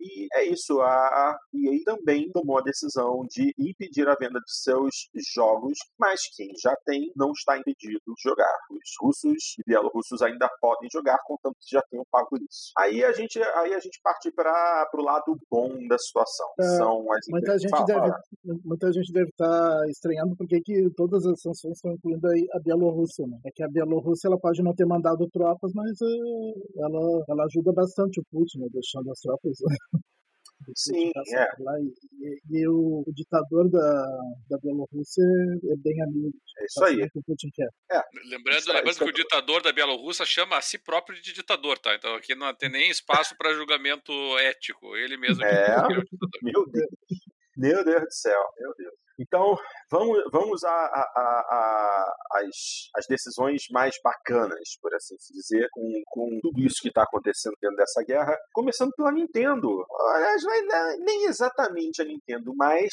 E é isso, a EA também tomou a decisão de impedir a venda de seus jogos, mas quem já tem não está impedido de jogar. Os russos e bielorrussos ainda podem jogar, contanto que já tenham pago isso. Aí a gente, aí a gente parte para o lado bom da situação. É, São as muita, gente fala, deve, muita gente deve estar tá estranhando porque que todas as sanções estão incluindo a Bielorrússia. Né? É que a Bielorrússia ela pode não ter mandado tropas, mas uh, ela, ela ajuda bastante o Putin, né? deixando as tropas Sim, é. Lá, e, e, e o, o, ditador da, da Bielorrússia é bem amigo. É isso aí. Que o Putin quer. É. Lembrando, isso, lembrando isso que é... o ditador da Bielorrússia chama a si próprio de ditador, tá? Então aqui não tem nem espaço para julgamento ético. Ele mesmo é, é meu Deus. Meu Deus do céu, meu Deus. Então, vamos, vamos a, a, a, as, as decisões mais bacanas, por assim dizer, com, com tudo isso que está acontecendo dentro dessa guerra. Começando pela Nintendo. Aliás, é nem exatamente a Nintendo, mas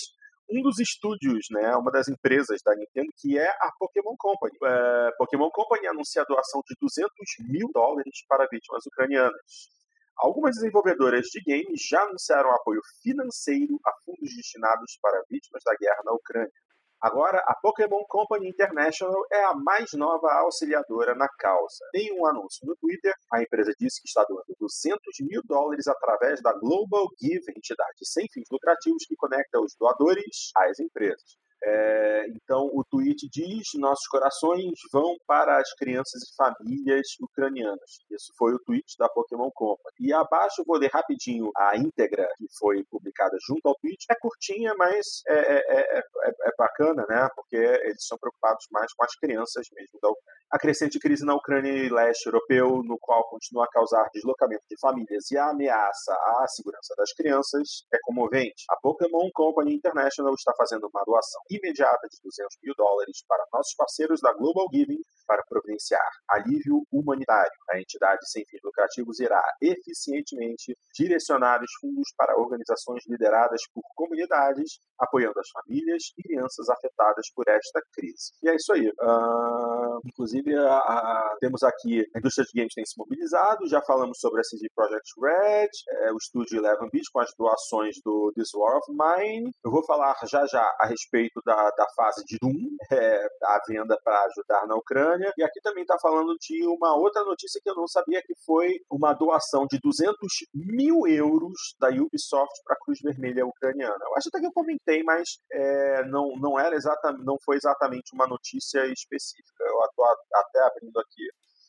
um dos estúdios, né, uma das empresas da Nintendo, que é a Pokémon Company. É, Pokémon Company anuncia a doação de 200 mil dólares para vítimas ucranianas. Algumas desenvolvedoras de games já anunciaram apoio financeiro a fundos destinados para vítimas da guerra na Ucrânia. Agora, a Pokémon Company International é a mais nova auxiliadora na causa. Em um anúncio no Twitter, a empresa disse que está doando 200 mil dólares através da Global Give, entidade sem fins lucrativos que conecta os doadores às empresas. É, então, o tweet diz: Nossos corações vão para as crianças e famílias ucranianas. Isso foi o tweet da Pokémon Company. E abaixo, vou ler rapidinho a íntegra que foi publicada junto ao tweet. É curtinha, mas é, é, é, é bacana, né? Porque eles são preocupados mais com as crianças mesmo da Ucrânia. A crescente crise na Ucrânia e leste europeu, no qual continua a causar deslocamento de famílias e a ameaça à segurança das crianças, é comovente. A Pokémon Company International está fazendo uma doação imediata de 200 mil dólares para nossos parceiros da Global Giving para providenciar alívio humanitário. A entidade sem fins lucrativos irá eficientemente direcionar os fundos para organizações lideradas por comunidades, apoiando as famílias e crianças afetadas por esta crise. E é isso aí. Uh, inclusive, a, a, temos aqui a indústria de games tem se mobilizado, já falamos sobre a CD Projekt Red, é, o estúdio Eleven Beat com as doações do This War of Mine. Eu vou falar já já a respeito da, da fase de Doom, é, a venda para ajudar na Ucrânia. E aqui também está falando de uma outra notícia que eu não sabia, que foi uma doação de 200 mil euros da Ubisoft para a Cruz Vermelha Ucraniana. Eu acho até que eu comentei, mas é, não, não, era exatamente, não foi exatamente uma notícia específica. Eu estou até abrindo aqui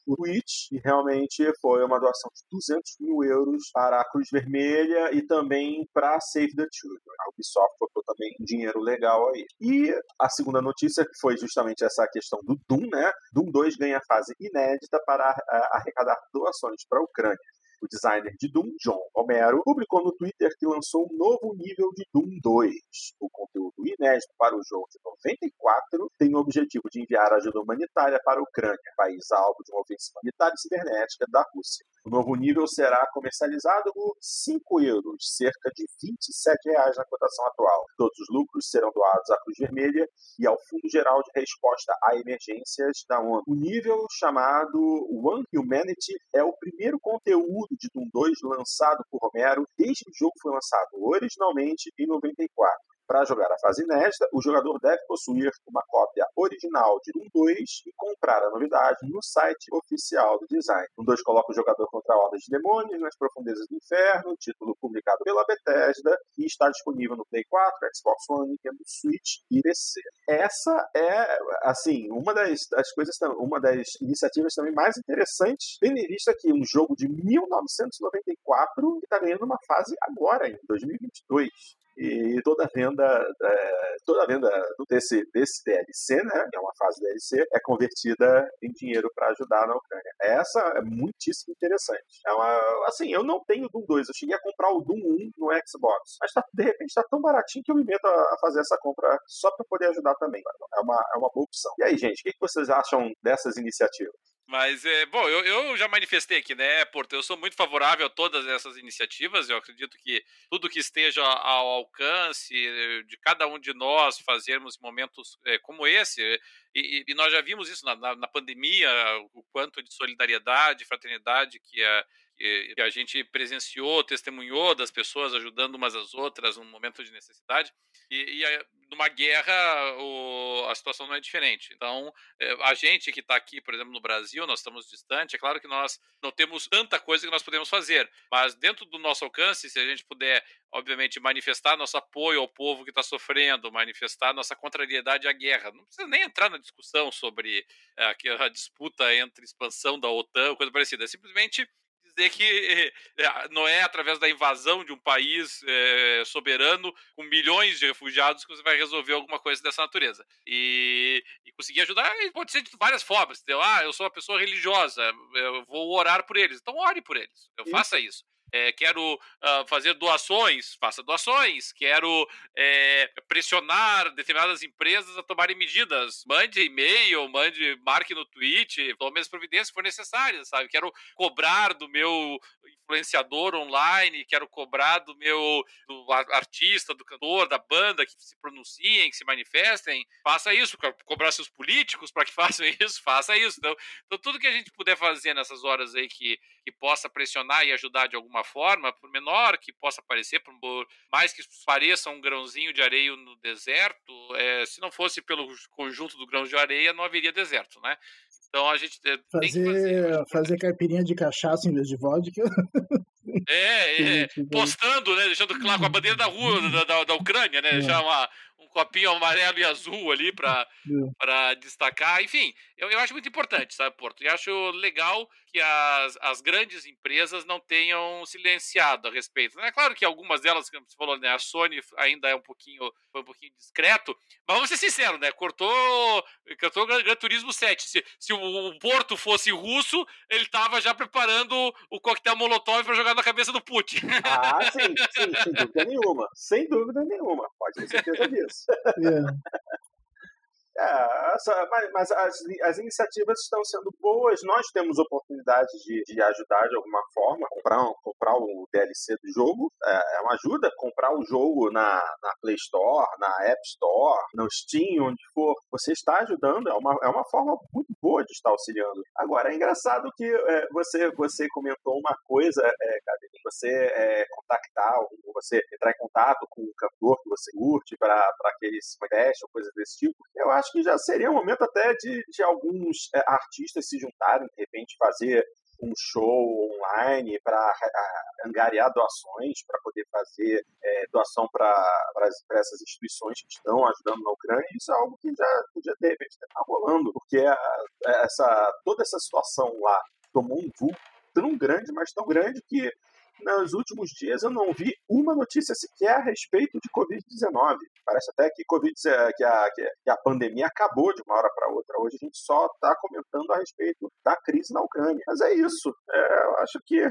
o tweet e realmente foi uma doação de 200 mil euros para a Cruz Vermelha e também para Save the Children. A Ubisoft botou também dinheiro legal aí. E a segunda notícia que foi justamente essa questão do Doom, né? Doom 2 ganha fase inédita para arrecadar doações para a Ucrânia. O designer de Doom, John Romero, publicou no Twitter que lançou um novo nível de Doom 2. O conteúdo inédito para o jogo de 94 tem o objetivo de enviar ajuda humanitária para a Ucrânia, país alvo de uma ofensiva militar e cibernética da Rússia. O novo nível será comercializado por 5 euros, cerca de 27 reais na cotação atual. Todos os lucros serão doados à Cruz Vermelha e ao Fundo Geral de Resposta a Emergências da ONU. O nível chamado One Humanity é o primeiro conteúdo de Doom 2 lançado por Romero desde que o jogo foi lançado originalmente em 94. Para jogar a fase inédita, o jogador deve possuir uma cópia original de Doom 2 e comprar a novidade no site oficial do design. Doom 2 coloca o jogador contra hordas de demônios nas profundezas do inferno, título publicado pela Bethesda e está disponível no Play 4, Xbox One, Nintendo Switch e PC. Essa é, assim, uma das, das coisas, uma das iniciativas também mais interessantes, tendo em vista que um jogo de 1994 está ganhando uma fase agora, em 2022 e toda a venda, é, toda a venda desse, desse DLC, né, que é uma fase DLC, é convertida em dinheiro para ajudar na Ucrânia. Essa é muitíssimo interessante. É uma, assim, eu não tenho Doom 2, eu cheguei a comprar o Doom 1 no Xbox, mas tá, de repente está tão baratinho que eu me meto a, fazer essa compra só para poder ajudar também. É uma, é uma boa opção. E aí, gente, o que, que vocês acham dessas iniciativas? Mas, é, bom, eu, eu já manifestei aqui, né, Porto? Eu sou muito favorável a todas essas iniciativas. Eu acredito que tudo que esteja ao alcance de cada um de nós fazermos momentos é, como esse, e, e, nós já vimos isso na, na, na, pandemia, o quanto de solidariedade, fraternidade que a, que a gente presenciou, testemunhou das pessoas ajudando umas às outras num momento de necessidade. E, e a, numa guerra o, a situação não é diferente. Então, é, a gente que está aqui, por exemplo, no Brasil, nós estamos distante, é claro que nós não temos tanta coisa que nós podemos fazer, mas dentro do nosso alcance, se a gente puder, obviamente, manifestar nosso apoio ao povo que está sofrendo, manifestar nossa contrariedade à guerra, não precisa nem entrar na discussão sobre é, a disputa entre expansão da OTAN, coisa parecida, é simplesmente que é, não é através da invasão de um país é, soberano com milhões de refugiados que você vai resolver alguma coisa dessa natureza. E, e conseguir ajudar pode ser de várias formas. Entendeu? Ah, eu sou uma pessoa religiosa, eu vou orar por eles. Então ore por eles. Eu faça isso é, quero uh, fazer doações, faça doações, quero é, pressionar determinadas empresas a tomarem medidas, mande e-mail, mande, marque no tweet, tome as providências que for necessárias, sabe? Quero cobrar do meu influenciador online, quero cobrar do meu do artista, do cantor, da banda que se pronunciem, que se manifestem, faça isso, cobrar seus políticos para que façam isso, faça isso. Então, então, tudo que a gente puder fazer nessas horas aí que, que possa pressionar e ajudar de alguma forma, por menor que possa parecer, por mais que pareça um grãozinho de areia no deserto, é, se não fosse pelo conjunto do grão de areia, não haveria deserto, né? Então a gente fazer, tem que fazer, fazer caipirinha de cachaça em vez de vodka. É, é postando, né? Deixando claro com a bandeira da rua da, da, da Ucrânia, né? É. Já uma, um copinho amarelo e azul ali para é. destacar. Enfim, eu, eu acho muito importante, sabe, Porto? E acho legal que as, as grandes empresas não tenham silenciado a respeito. É claro que algumas delas, como você falou, né, a Sony ainda é um pouquinho, foi um pouquinho discreto, mas vamos ser sinceros, né? Cortou, cortou o Gran Turismo 7. Se, se o, o Porto fosse russo, ele estava já preparando o coquetel Molotov para jogar na cabeça do Putin. Ah, sim, sim, sem dúvida nenhuma. Sem dúvida nenhuma. Pode ter certeza disso. Yeah. É, essa, mas, mas as, as, iniciativas estão sendo boas, nós temos oportunidade de, de ajudar de alguma forma, comprar, comprar o DLC do jogo, é, é uma ajuda, comprar o jogo na, na Play Store, na App Store, no Steam, onde for, você está ajudando, é uma, é uma forma muito boa de estar auxiliando. Agora, é engraçado que é, você, você comentou uma coisa, é, você é, contactar, você entrar em contato com um cantor que você curte para que ele se ou coisas desse tipo, eu acho que já seria um momento até de, de alguns é, artistas se juntarem, de repente fazer um show online para angariar doações, para poder fazer é, doação para essas instituições que estão ajudando na Ucrânia. Isso é algo que já podia de repente estar rolando, porque a, essa, toda essa situação lá tomou um vulto tão grande, mas tão grande que nos últimos dias eu não vi uma notícia sequer a respeito de Covid-19. Parece até que, COVID, que, a, que a pandemia acabou de uma hora para outra. Hoje a gente só está comentando a respeito da crise na Ucrânia. Mas é isso. É, eu acho que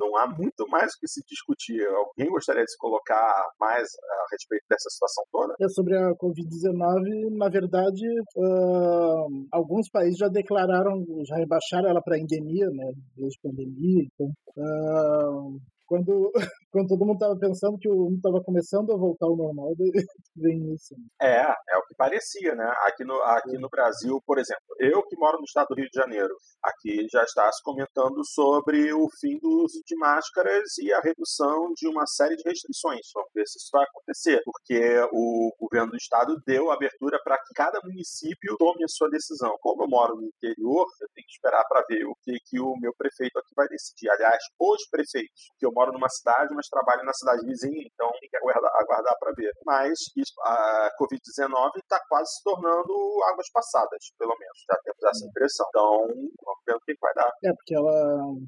não há muito mais o que se discutir. Alguém gostaria de se colocar mais a respeito dessa situação toda? É sobre a Covid-19, na verdade, uh, alguns países já declararam, já rebaixaram ela para endemia, né, desde pandemia. Então, uh, quando quando todo mundo tava pensando que o mundo tava começando a voltar ao normal, vem isso. Né? É, é o que parecia, né? Aqui no, aqui no Brasil, por exemplo, eu que moro no estado do Rio de Janeiro, aqui já está se comentando sobre o fim do uso de máscaras e a redução de uma série de restrições. Vamos ver se isso vai acontecer, porque o governo do estado deu abertura para que cada município tome a sua decisão. Como eu moro no interior, eu tenho que esperar para ver o que, que o meu prefeito aqui vai decidir. Aliás, os prefeitos, que eu moro numa cidade, mas trabalho na cidade vizinha, então tem que aguardar, aguardar para ver. Mas a Covid-19 está quase se tornando águas passadas, pelo menos. Já temos essa impressão. Então, vamos ver o que vai dar. É, porque ela.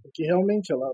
Porque realmente ela.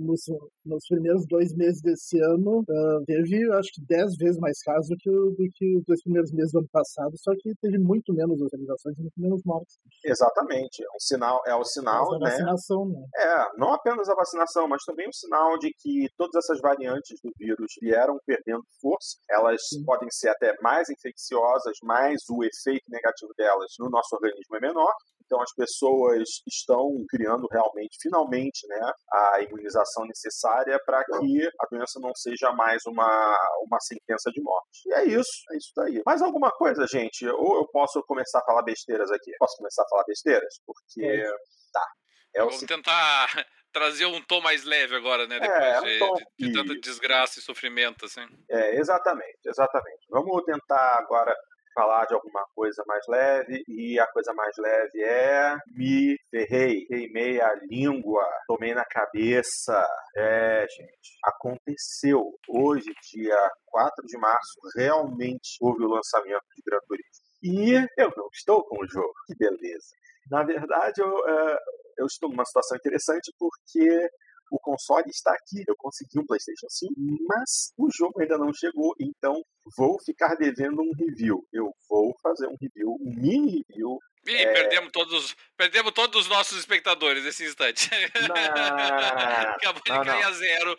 Nos, nos primeiros dois meses desse ano, uh, teve, acho que, dez vezes mais casos do que, do que os dois primeiros meses do ano passado, só que teve muito menos hospitalizações e muito menos mortes. Exatamente. É um sinal, é o sinal, né? vacinação, né? É, não apenas a vacinação, mas também o sinal de que todas essas variantes do vírus vieram perdendo força. Elas Sim. podem ser até mais infecciosas, mas o efeito negativo delas no nosso organismo é menor. Então as pessoas estão criando realmente, finalmente, né, a imunização necessária para que a doença não seja mais uma, uma sentença de morte. E é isso, é isso daí. Mais alguma coisa, gente? Ou eu posso começar a falar besteiras aqui? Posso começar a falar besteiras? Porque. É. Tá. É Vamos tentar trazer um tom mais leve agora, né? Depois é, um de, de, de, tanta desgraça e sofrimento, assim. É, exatamente, exatamente. Vamos tentar agora falar de alguma coisa mais leve e a coisa mais leve é me ferrei, queimei a língua, tomei na cabeça. É, gente, aconteceu hoje, dia 4 de março, realmente houve o lançamento de Gran Turismo. E eu não estou com o jogo, que beleza. Na verdade, eu, uh, eu estou numa situação interessante porque o console está aqui, eu consegui um PlayStation 5, mas o jogo ainda não chegou, então vou ficar devendo um review. Eu vou fazer um review, um mini review. Ih, é... perdemos, todos, perdemos todos os nossos espectadores nesse instante. Não, Acabou de cair a zero.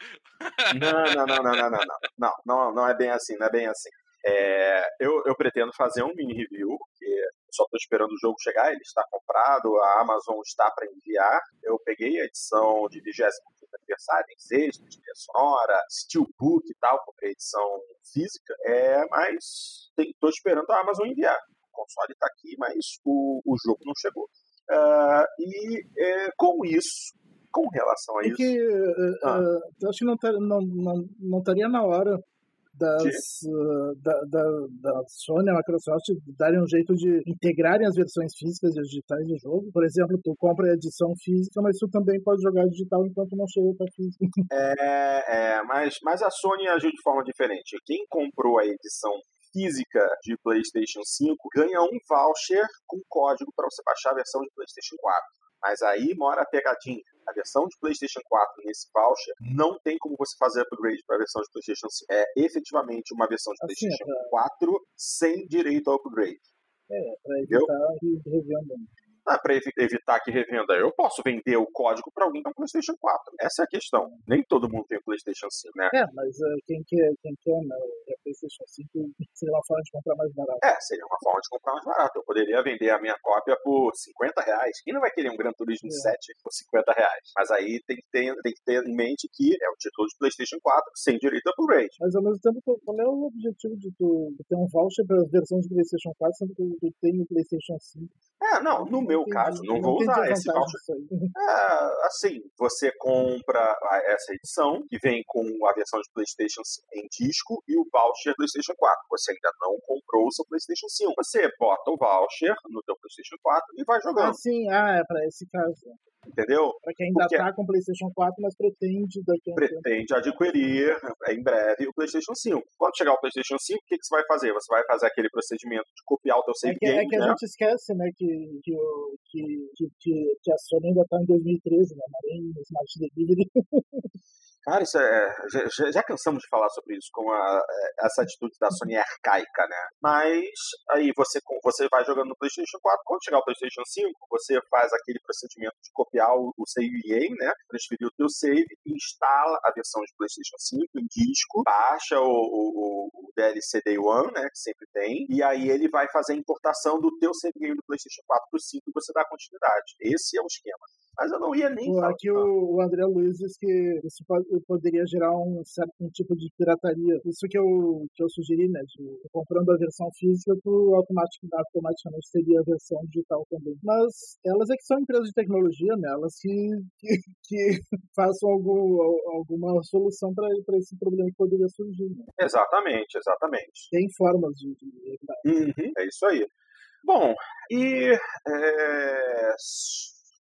Não, não, não, não, não, não, não, não, não é bem assim, não é bem assim. É, eu, eu pretendo fazer um mini review, porque só estou esperando o jogo chegar, ele está comprado, a Amazon está para enviar. Eu peguei a edição de 20 aniversário em sexta, trilha sonora, steelbook e tal, comprei a edição física, é, mas estou esperando a Amazon enviar. O console está aqui, mas o, o jogo não chegou. Uh, e é, com isso, com relação a é isso. Que, uh, ah. uh, acho que não, tar, não, não, não estaria na hora das, uh, da, da, da, Sony e Microsoft darem um jeito de integrarem as versões físicas e digitais do jogo. Por exemplo, tu compra a edição física, mas tu também pode jogar digital enquanto não chega para física. É, é mas, mas a Sony agiu de forma diferente. Quem comprou a edição física de PlayStation 5 ganha um voucher com código para você baixar a versão de PlayStation 4. Mas aí mora a pegadinha. A versão de PlayStation 4 nesse voucher não tem como você fazer upgrade para a versão de PlayStation 5. É efetivamente uma versão de assim, PlayStation é pra... 4 sem direito ao upgrade. É, para evitar revenda. Ah, para evitar que revenda. Eu posso vender o código para alguém com PlayStation 4. Essa é a questão. Nem todo mundo tem o PlayStation 5, né? É, mas uh, quem quer, quem quer né, o PlayStation 5 seria uma forma de comprar mais barato. É, seria uma forma de comprar mais barato. Eu poderia vender a minha cópia por 50 reais. Quem não vai querer um Gran Turismo é. 7 por 50 reais? Mas aí tem que, ter, tem que ter em mente que é o título de PlayStation 4 sem direito a upgrade. Mas ao mesmo tempo, qual é o objetivo de tu ter um voucher para as versões de PlayStation 4 sendo que tu tem o PlayStation 5? É, não, no meu caso, não, vou usar esse voucher. É, assim, você compra essa edição, que vem com a versão de PlayStation em disco e o voucher PlayStation 4. Você ainda não comprou o seu PlayStation 5. Você bota o voucher no teu PlayStation 4 e vai jogando. Ah, sim, ah, é para esse caso. Entendeu? Para quem ainda está com o PlayStation 4, mas pretende daqui a Pretende adquirir em breve o PlayStation 5. Quando chegar o PlayStation 5, o que, que você vai fazer? Você vai fazer aquele procedimento de copiar o teu save é que, game, É que né? a gente esquece, né, que, que, que, que, que a Sony ainda está em 2013, né? No Smart Delivery. Cara, isso é, já, já, cansamos de falar sobre isso, com a, é, essa atitude da Sony arcaica, né? Mas aí você, você vai jogando no PlayStation 4, quando chegar o PlayStation 5, você faz aquele procedimento de copiar o, o save né? Transferir o teu save, instala a versão de PlayStation 5 em disco, baixa o, o, o DLC Day One, né? Que sempre tem, e aí ele vai fazer a importação do teu save game do PlayStation 4 pro 5 e você dá continuidade. Esse é o esquema. Mas eu não ia nem. Aqui o, o André Luiz diz que isso pode, poderia gerar um certo um tipo de pirataria. Isso que eu, que eu sugeri, né? De, comprando a versão física, tu automaticamente, automaticamente teria a versão digital também. Mas elas é que são empresas de tecnologia, né? Elas que, que, que façam algum, alguma solução para esse problema que poderia surgir. Né? Exatamente, exatamente. Tem formas de. de... Uhum, é isso aí. Bom, e é,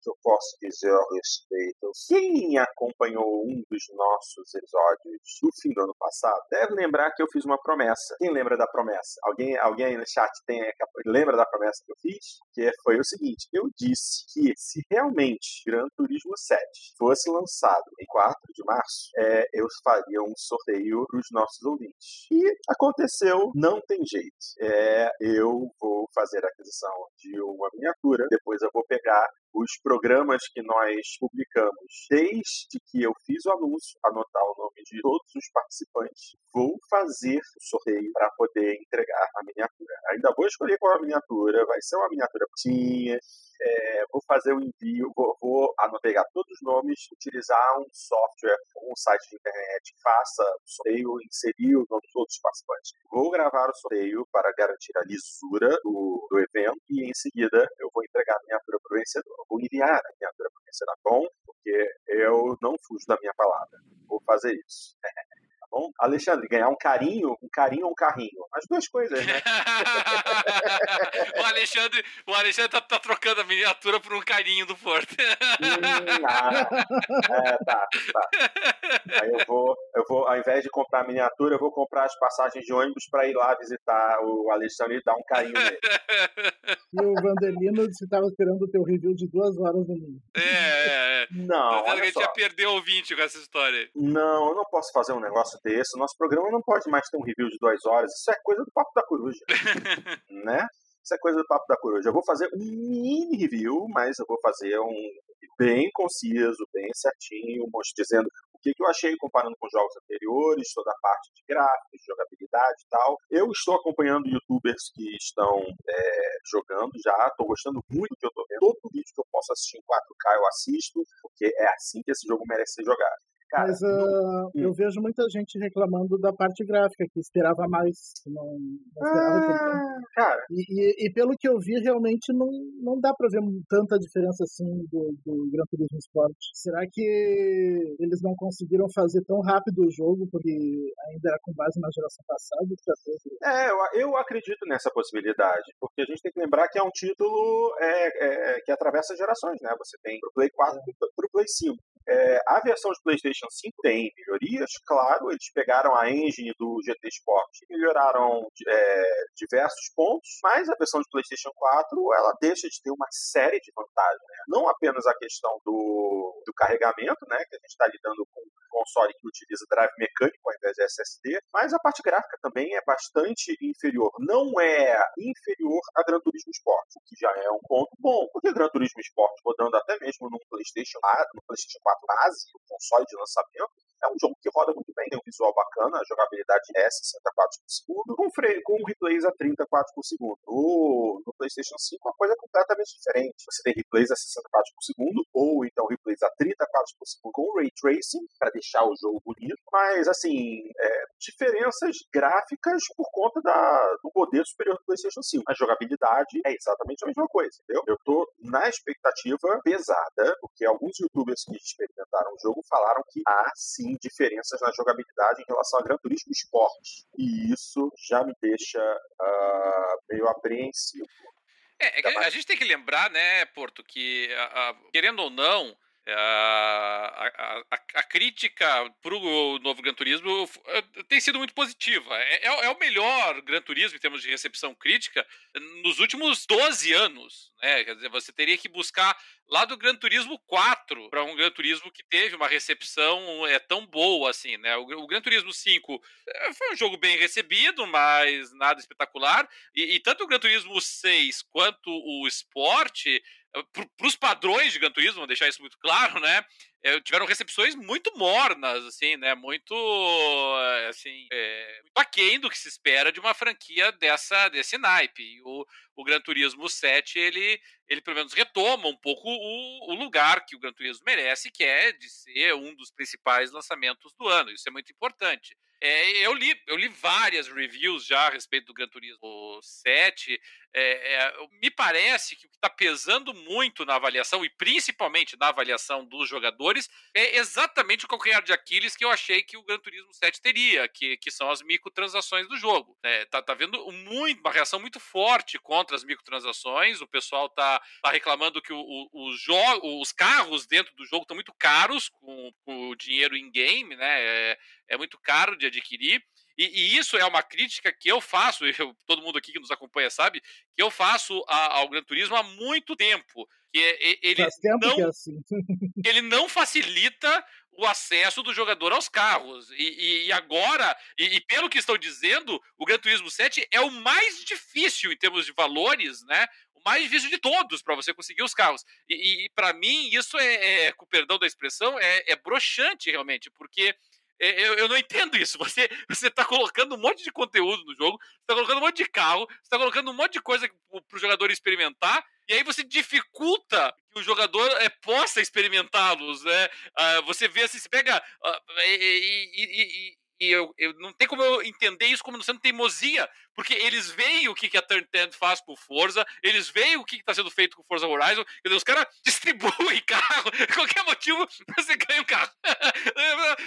que eu posso dizer a respeito? Quem acompanhou um dos nossos episódios do fim do ano passado deve lembrar que eu fiz uma promessa. Quem lembra da promessa? Alguém, alguém aí no chat tem, lembra da promessa que eu fiz? Que foi o seguinte: eu disse que se realmente Gran Turismo 7 fosse lançado em 4 de março, é, eu faria um sorteio para os nossos ouvintes. E aconteceu, não tem jeito. É, eu vou fazer a aquisição de uma miniatura, depois eu vou pegar os programas que nós publicamos, desde que eu fiz o anúncio, anotar o nome de todos os participantes, vou fazer o sorteio para poder entregar a miniatura. Ainda vou escolher qual é a miniatura, vai ser uma miniatura tinha, é, vou fazer o envio, vou, vou pegar todos os nomes, utilizar um software ou um site de internet que faça o sorteio, inserir o nome de todos os participantes. Vou gravar o sorteio para garantir a lisura do, do evento e em seguida eu vou entregar a miniatura para o vencedor. Vou enviar a miniatura para o vencedor, tá bom? Porque eu não fujo da minha palavra. Vou fazer isso. bom? Alexandre, ganhar um carinho, um carinho ou um carrinho. As duas coisas, né? o Alexandre, o Alexandre tá, tá, trocando a miniatura por um carinho do Porto. hum, ah, é, tá, tá. Aí eu vou, eu vou, ao invés de comprar a miniatura, eu vou comprar as passagens de ônibus para ir lá visitar o Alexandre e dar um carinho nele. E o Vanderlino disse que estava esperando o teu review de duas horas no mínimo. É, é, é. Não, olha que a gente só. ia perder o ouvinte com essa história. Não, eu não posso fazer um negócio desse. Nosso programa não pode mais ter um review de duas horas. Isso é coisa do Papo da Coruja. né? Isso é coisa do Papo da Coruja. Eu vou fazer um mini review, mas eu vou fazer um bem conciso, bem certinho, dizendo o que, que eu achei comparando com jogos anteriores, toda a parte de gráficos, jogabilidade e tal. Eu estou acompanhando youtubers que estão é, jogando já, estou gostando muito do que eu estou vendo. Todo vídeo que eu posso assistir em 4K eu assisto, porque é assim que esse jogo merece ser jogado. Cara, Mas uh, eu vejo muita gente reclamando da parte gráfica, que esperava mais. Não, não esperava ah, cara. E, e, e, pelo que eu vi, realmente não, não dá pra ver tanta diferença assim do, do Gran Turismo Sport. Será que eles não conseguiram fazer tão rápido o jogo, porque ainda era com base na geração passada? É, eu, eu acredito nessa possibilidade, porque a gente tem que lembrar que é um título é, é, que atravessa gerações, né? Você tem pro Play 4 e pro Play 5. É, a versão de PlayStation 5 tem melhorias, claro, eles pegaram a engine do GT Sport e melhoraram é, diversos pontos, mas a versão de PlayStation 4 ela deixa de ter uma série de vantagens. Né? Não apenas a questão do, do carregamento, né, que a gente está lidando com um console que utiliza drive mecânico ao invés de SSD, mas a parte gráfica também é bastante inferior. Não é inferior a Gran Turismo Sport, o que já é um ponto bom, porque Gran Turismo Sport rodando até mesmo no PlayStation, no PlayStation 4 base, o console de lançamento, é um jogo que roda muito bem, tem um visual bacana, a jogabilidade é 60 quadros por segundo, com, freio, com replays a 30 quadros por segundo. No, no, PlayStation 5 a coisa é completamente diferente. Você tem replays a 60 quadros por segundo, ou então replays a 30 quadros por segundo com ray tracing, para deixar o jogo bonito, mas assim, é, diferenças gráficas por conta da, do poder superior do PlayStation 5. A jogabilidade é exatamente a mesma coisa, entendeu? Eu tô na expectativa pesada, porque alguns youtubers que experimentaram o jogo falaram que há sim diferenças na jogabilidade em relação a Gran Turismo Sport. E isso já me deixa uh, meio apreensivo. É, é a gente tem que lembrar, né, Porto, que querendo ou não, a, a, a, a crítica para o novo Gran Turismo eh, tem sido muito positiva. É, é, é, o melhor Gran Turismo em termos de recepção crítica nos últimos 12 anos. Né? Quer dizer, você teria que buscar lá do Gran Turismo 4 para um Gran Turismo que teve uma recepção é tão boa assim, né? O, o Gran Turismo 5 eh, foi um jogo bem recebido, mas nada espetacular. E, e tanto o Gran Turismo 6 quanto o Sport para os padrões de Gran Turismo, deixar isso muito claro, né? É, tiveram recepções muito mornas, assim, né? Muito, assim, é, do que se espera de uma franquia dessa, desse naipe. O, o Gran Turismo 7, ele, ele pelo menos retoma um pouco o, o lugar que o Gran Turismo merece, que é de ser um dos principais lançamentos do ano. Isso é muito importante. É, eu, li, eu li várias reviews já a respeito do Gran Turismo 7. É, é, me parece que o que está pesando muito na avaliação, e principalmente na avaliação dos jogadores, é exatamente o calcanhar de Aquiles que eu achei que o Gran Turismo 7 teria, que, que são as microtransações do jogo. É, tá, tá vendo muito, uma reação muito forte contra as microtransações. O pessoal tá, tá reclamando que o, o, o os carros dentro do jogo estão muito caros com, com o dinheiro in-game, né? É, muito caro de adquirir. E, e, isso é uma crítica que eu faço, eu, todo mundo aqui que nos acompanha sabe, que eu faço a, ao Gran Turismo há muito tempo. Que é, ele, não, que é assim. ele não facilita o acesso do jogador aos carros. E, e agora, e, e, pelo que estão dizendo, o Gran Turismo 7 é o mais difícil em termos de valores, né? O mais difícil de todos para você conseguir os carros. E, e para mim, isso é, é, com perdão da expressão, é, é broxante realmente, porque eu, eu não entendo isso. Você você tá colocando um monte de conteúdo no jogo, você tá colocando um monte de carro, você tá colocando um monte de coisa para o jogador experimentar, e aí você dificulta que o jogador é, possa experimentá-los, né? Uh, você vê assim, você pega uh, e, e, e, eu, eu, não tem como eu entender isso como sendo teimosia, porque eles veem o que, que a Turn 10 faz com Forza, eles veem o que está sendo feito com Forza Horizon, e os caras distribuem carro, qualquer motivo você ganha um carro.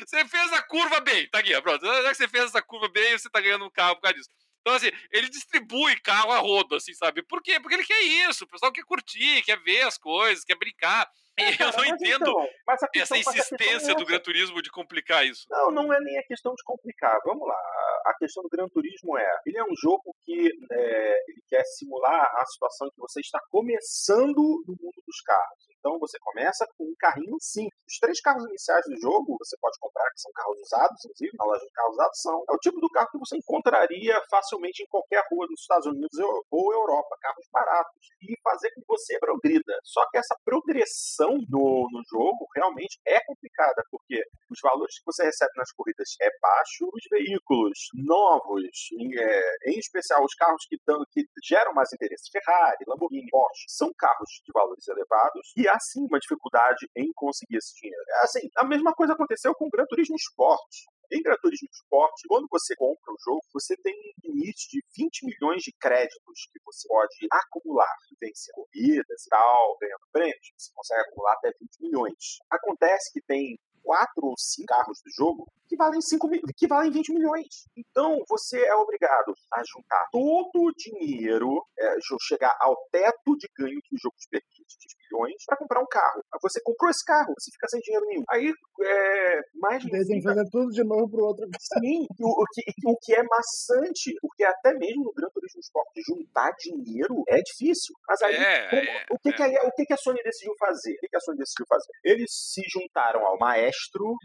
você fez a curva bem, tá aqui, pronto. Já que você fez essa curva bem, você está ganhando um carro por causa disso. Então, assim, ele distribui carro a rodo, assim, sabe? Por quê? Porque ele quer isso. O pessoal quer curtir, quer ver as coisas, quer brincar. É, eu não entendo então, essa insistência do é Gran Turismo de complicar isso. Não, não é nem a questão de complicar. Vamos lá. A questão do Gran Turismo é: ele é um jogo que é, ele quer simular a situação que você está começando no mundo dos carros. Então você começa com um carrinho simples. Os três carros iniciais do jogo você pode comprar, que são carros usados, inclusive, na loja de carros usados, são. É o tipo do carro que você encontraria facilmente em qualquer rua dos Estados Unidos ou Europa, carros baratos. E fazer com que você progrida. Só que essa progressão no, no jogo realmente é complicada, porque os valores que você recebe nas corridas é baixo, os veículos novos, em, é, em especial os carros que, tão, que geram mais interesse, Ferrari, Lamborghini, Porsche, são carros de valores elevados e há sim uma dificuldade em conseguir esse dinheiro. É assim, a mesma coisa aconteceu com o Gran Turismo Sport. Em Gran Turismo Sport, quando você compra o jogo, você tem um limite de 20 milhões de créditos que você pode acumular, vencer corridas e tal, ganhando prêmios. Você consegue acumular até 20 milhões. Acontece que tem quatro ou cinco carros do jogo que valem, 5, que valem 20 milhões. Então, você é obrigado a juntar todo o dinheiro, é, chegar ao teto de ganho que o jogo te permite, de milhões, para comprar um carro. Você comprou esse carro, você fica sem dinheiro nenhum. Aí, é, mais... Tem fazer tudo de novo pro outro. Sim, o, o, que, o que é maçante, porque até mesmo no Gran Turismo Sport juntar dinheiro é difícil. Mas aí, é, como, é, o, que, que, a, o que, que a Sony decidiu fazer? O que, que a Sony decidiu fazer? Eles se juntaram ao maestro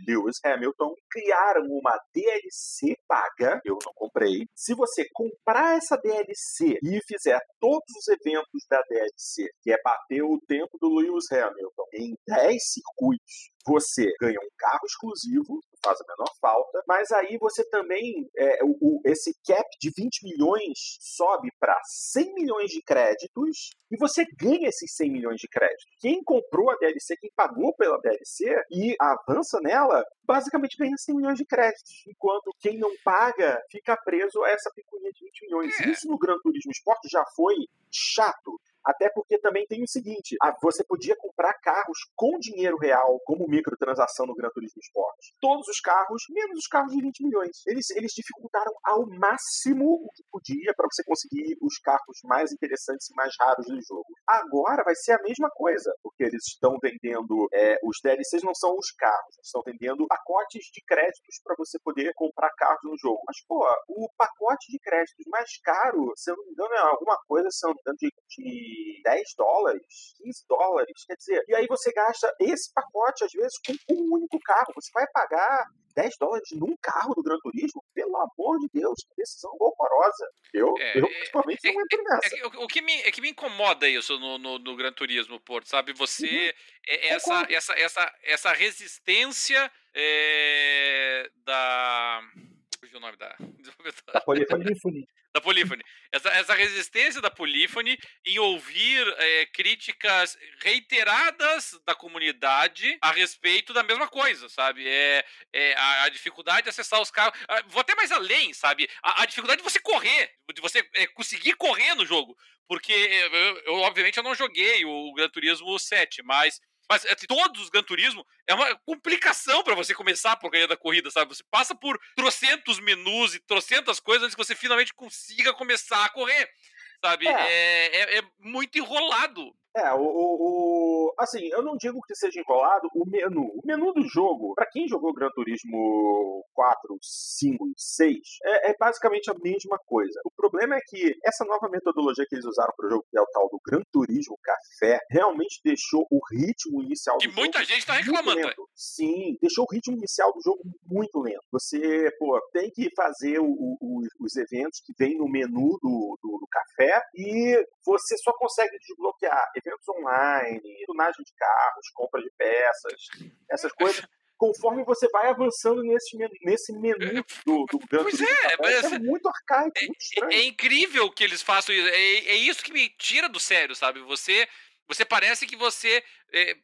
Lewis Hamilton, criaram uma DLC paga, eu não comprei. Se você comprar essa DLC e fizer todos os eventos da DLC, que é bater o tempo do Lewis Hamilton em 10 circuitos, você ganha um carro exclusivo, faz a menor falta, mas aí você também, é, o, o, esse cap de 20 milhões sobe para 100 milhões de créditos e você ganha esses 100 milhões de créditos. Quem comprou a DLC, quem pagou pela DLC e avança nela, basicamente ganha 100 milhões de créditos, enquanto quem não paga fica preso a essa picuinha de 20 milhões. É. Isso no Gran Turismo Sport já foi chato. Até porque também tem o seguinte: você podia comprar carros com dinheiro real, como microtransação no Gran Turismo Sport. Todos os carros, menos os carros de 20 milhões. Eles, eles dificultaram ao máximo o que podia para você conseguir os carros mais interessantes e mais raros do jogo. Agora vai ser a mesma coisa, porque eles estão vendendo. É, os DLCs não são os carros, eles estão vendendo pacotes de créditos para você poder comprar carros no jogo. Mas, pô, o pacote de créditos mais caro, se eu não me engano, é alguma coisa, se de, de 10 dólares, 15 dólares. Quer dizer, e aí você gasta esse pacote, às vezes, com um único carro. Você vai pagar 10 dólares num carro do Gran Turismo? Pelo amor de Deus, que decisão horrorosa. Eu, é, eu é, principalmente, é, não entro nessa. É, o, que me, é que me incomoda isso no, no, no Gran Turismo, Porto, sabe? Você. Uhum. essa, essa, essa, essa resistência da. Fugiu o nome da. Da Polifone da Polífone. Essa, essa resistência da Polífone em ouvir é, críticas reiteradas da comunidade a respeito da mesma coisa, sabe? É, é a, a, dificuldade de acessar os carros. Ah, vou até mais além, sabe? A, a dificuldade de você correr, de você é, conseguir correr no jogo. Porque eu, eu, obviamente, eu não joguei o Gran Turismo 7, mas mas é, todos os Gran Turismo é uma complicação para você começar a porcaria da corrida, sabe? Você passa por trocentos menus e trocentas coisas antes que você finalmente consiga começar a correr, sabe? É, é, é, é muito enrolado. É, o, o, Assim, eu não digo que seja enrolado o menu. O menu do jogo, para quem jogou Gran Turismo 4, 5 e 6, é, é, basicamente a mesma coisa. O problema é que essa nova metodologia que eles usaram pro jogo, que é o tal do Gran Turismo Café, realmente deixou o ritmo inicial que do muita jogo gente tá reclamando. Sim, deixou o ritmo inicial do jogo muito lento. Você, pô, tem que fazer o, o, os eventos que vem no menu do, do, do café e você só consegue desbloquear eventos online, tunagem de carros, compra de peças, essas coisas. Conforme você vai avançando nesse menu, nesse menu do, do Gran Pois é, mas é muito arcaico, é, muito estranho. É, incrível que eles façam isso. É, é, isso que me tira do sério, sabe? Você, você parece que você é,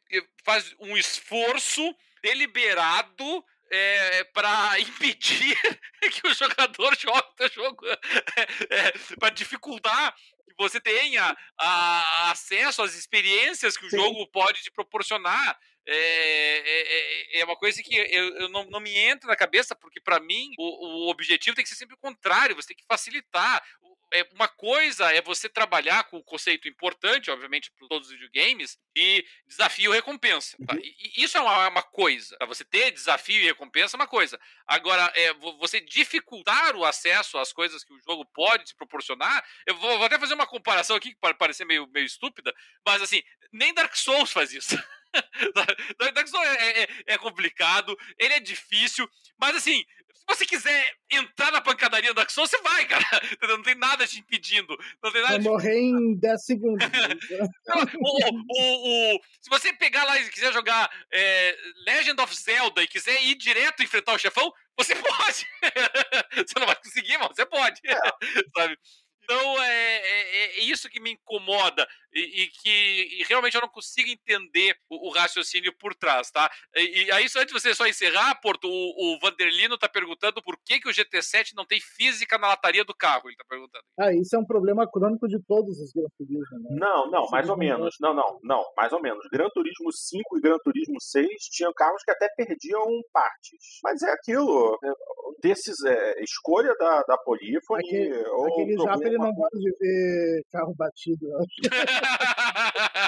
faz um esforço deliberado é, para impedir que o jogador jogue o jogo, é, é, para dificultar que você tenha a, acesso às experiências que o Sim. jogo pode te proporcionar. É, é, é, é, uma coisa que eu, eu não, não, me entra na cabeça, porque para mim o, o, objetivo tem que ser sempre o contrário, você tem que facilitar é, uma coisa é você trabalhar com o conceito importante, obviamente, para todos os videogames, de desafio e recompensa. Tá? Uhum. E, e isso é uma, uma coisa. Tá? Você ter desafio e recompensa é uma coisa. Agora, é, você dificultar o acesso às coisas que o jogo pode te proporcionar. Eu vou, vou até fazer uma comparação aqui que pode parecer meio, meio estúpida, mas assim, nem Dark Souls faz isso. Dark Souls é, é, é, complicado, ele é difícil, mas assim, se você quiser entrar na pancadaria do Dark Souls, você vai, cara. Não tem nada te impedindo. Não tem nada vai morrer em 10 segundos. o, o, o, se você pegar lá e quiser jogar é, Legend of Zelda e quiser ir direto enfrentar o chefão, você pode. você não vai conseguir, mas você pode. É. Sabe? Então é, é, é, isso que me incomoda e, e que e realmente eu não consigo entender o, o raciocínio por trás, tá? E, e, aí, só antes de você só encerrar, Porto, o, o Vanderlino tá perguntando por que, que o GT7 não tem física na lataria do carro, ele tá perguntando. Ah, isso é um problema crônico de todos os Gran Turismo, né? Não, não, mais ou menos. Não, não, não, mais ou menos. Gran Turismo 5 e Gran Turismo 6 tinham carros que até perdiam partes. Mas é aquilo, é, desses, é, escolha da, da Polifone... Aquele, ou aquele problema... ele não gosta de ver carro batido, eu acho.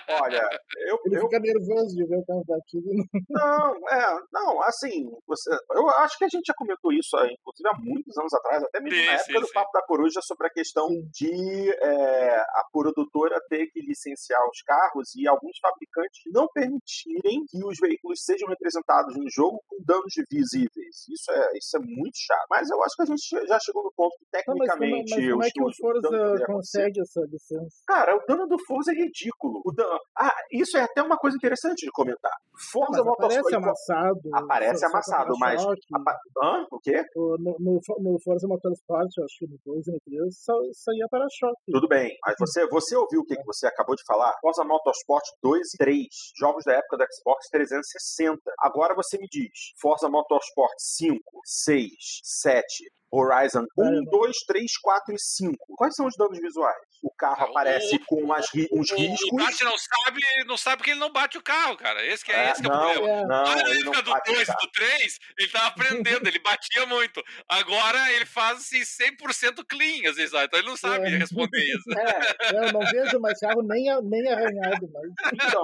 Olha, eu. Ele eu... fica nervoso de ver o carro batido. Não, é, não, assim, você, eu acho que a gente já comentou isso, inclusive, há muitos anos atrás, até mesmo sim, na época sim, do sim. Papo da Coruja, sobre a questão de é, a produtora ter que licenciar os carros e alguns fabricantes não permitirem que os veículos sejam representados no jogo com danos visíveis. Isso é, isso é muito chato. Mas eu acho que a gente já chegou no ponto que, tecnicamente. Não, mas como, mas como é que o Forza consegue essa licença? Cara, o dano do Forza é ridículo. O dano... Ah, isso é até uma coisa interessante de comentar. Forza não, Aparece amassado. Aparece amassado, mas. Apa... Hã? O quê? No, no, no Forza Motorsport, acho que no 2 e no 3, saía para-choque. Tudo bem, mas você, você ouviu o que, que você acabou de falar? Forza Motorsport 2 e 3, jogos da época do Xbox 360. Agora você me diz: Forza Motorsport 5, 6, 7, Horizon 1, 2, 3, 4 e 5. Quais são os danos visuais? O carro ah, aparece o, com umas, uns o, riscos. O Bate não sabe, não sabe porque ele não bate o carro, cara. Esse que é, é esse que é o problema. É. Não, Na época do 2 e do 3, ele tava aprendendo, ele batia muito. Agora ele faz assim 100% clean, às vezes, então ele não sabe é. responder isso. É, eu não vejo mais carro nem, nem arranhado. Mas... Então,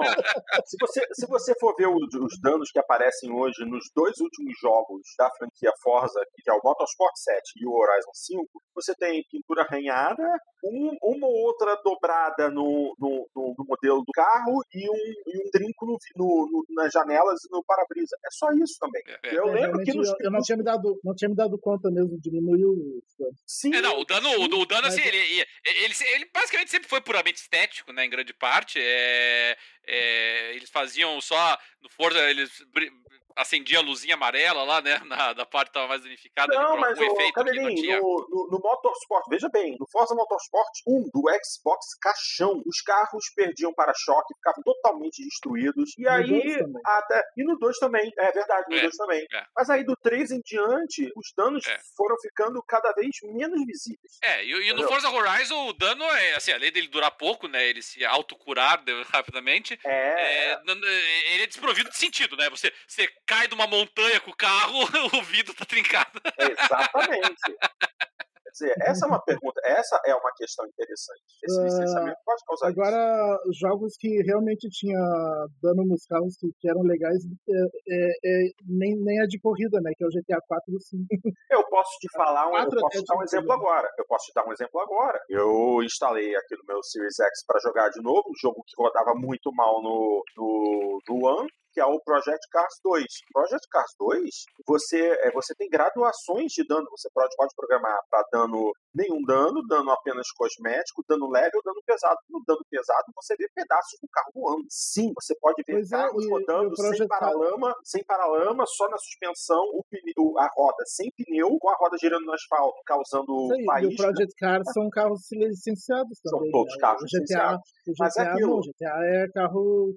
se você, se você for ver os, os danos que aparecem hoje nos dois últimos jogos da franquia Forza, que é o Motorsport 7 7 e o Horizon 5, você tem pintura arranhada, um, uma ou outra dobrada no, no, no, no, modelo do carro e um, e um trinco no, no, nas janelas e no para-brisa. É só isso também. É, é. eu é, lembro que nos... eu, eu, não tinha me dado não tinha me dado conta mesmo diminuiu o sim, é, não, o dano sim, o, o dano assim ele, ele, ele, ele, basicamente sempre foi puramente estético, né, em grande parte. É, é, eles faziam só no Forza eles acendia a luzinha amarela lá, né? Na, da parte que estava mais danificada. Não, mas o efeito Cabelinho, no, no, no, Motorsport, veja bem, no Forza Motorsport 1 do Xbox caixão, os carros perdiam para-choque, ficavam totalmente destruídos. E aí, até. E no 2 também, é verdade, no 2 é, também. É. Mas aí do 3 em diante, os danos é. foram ficando cada vez menos visíveis. É, e, e no Forza Horizon o dano é, assim, além dele durar pouco, né? Ele se autocurar rapidamente. É. é ele é desprovido de sentido, né? Você, você cai de uma montanha com o carro, o vidro tá trincado. Exatamente. Quer dizer, essa é uma pergunta, essa é uma questão interessante. Esse uh, licenciamento pode causar Agora, isso. jogos que realmente tinha dano nos carros que, que eram legais, é, é, é, nem, nem a de corrida, né? Que é o GTA 4 e 5. Eu posso te falar, um, eu posso te dar um exemplo agora. Eu posso te dar um exemplo agora. Eu instalei aqui no meu Series X para jogar de novo, um jogo que rodava muito mal no, no, no One que é o Project Cars 2. Project Cars 2, você, é, você tem graduações de dano. Você pode, pode programar para dano nenhum dano, dano apenas cosmético, dano leve ou dano pesado. No dano pesado, você vê pedaços do carro voando. Sim, você pode ver pois é, carros é, rodando sem paralama, sem paralama, só na suspensão, o pneu, a roda sem pneu, com a roda girando no asfalto, causando Sim, faísca. E o Project Cars são carros licenciados também. São todos né? carros o GTA, licenciados. O GTA, Mas é aquilo. Não, o GTA é carro...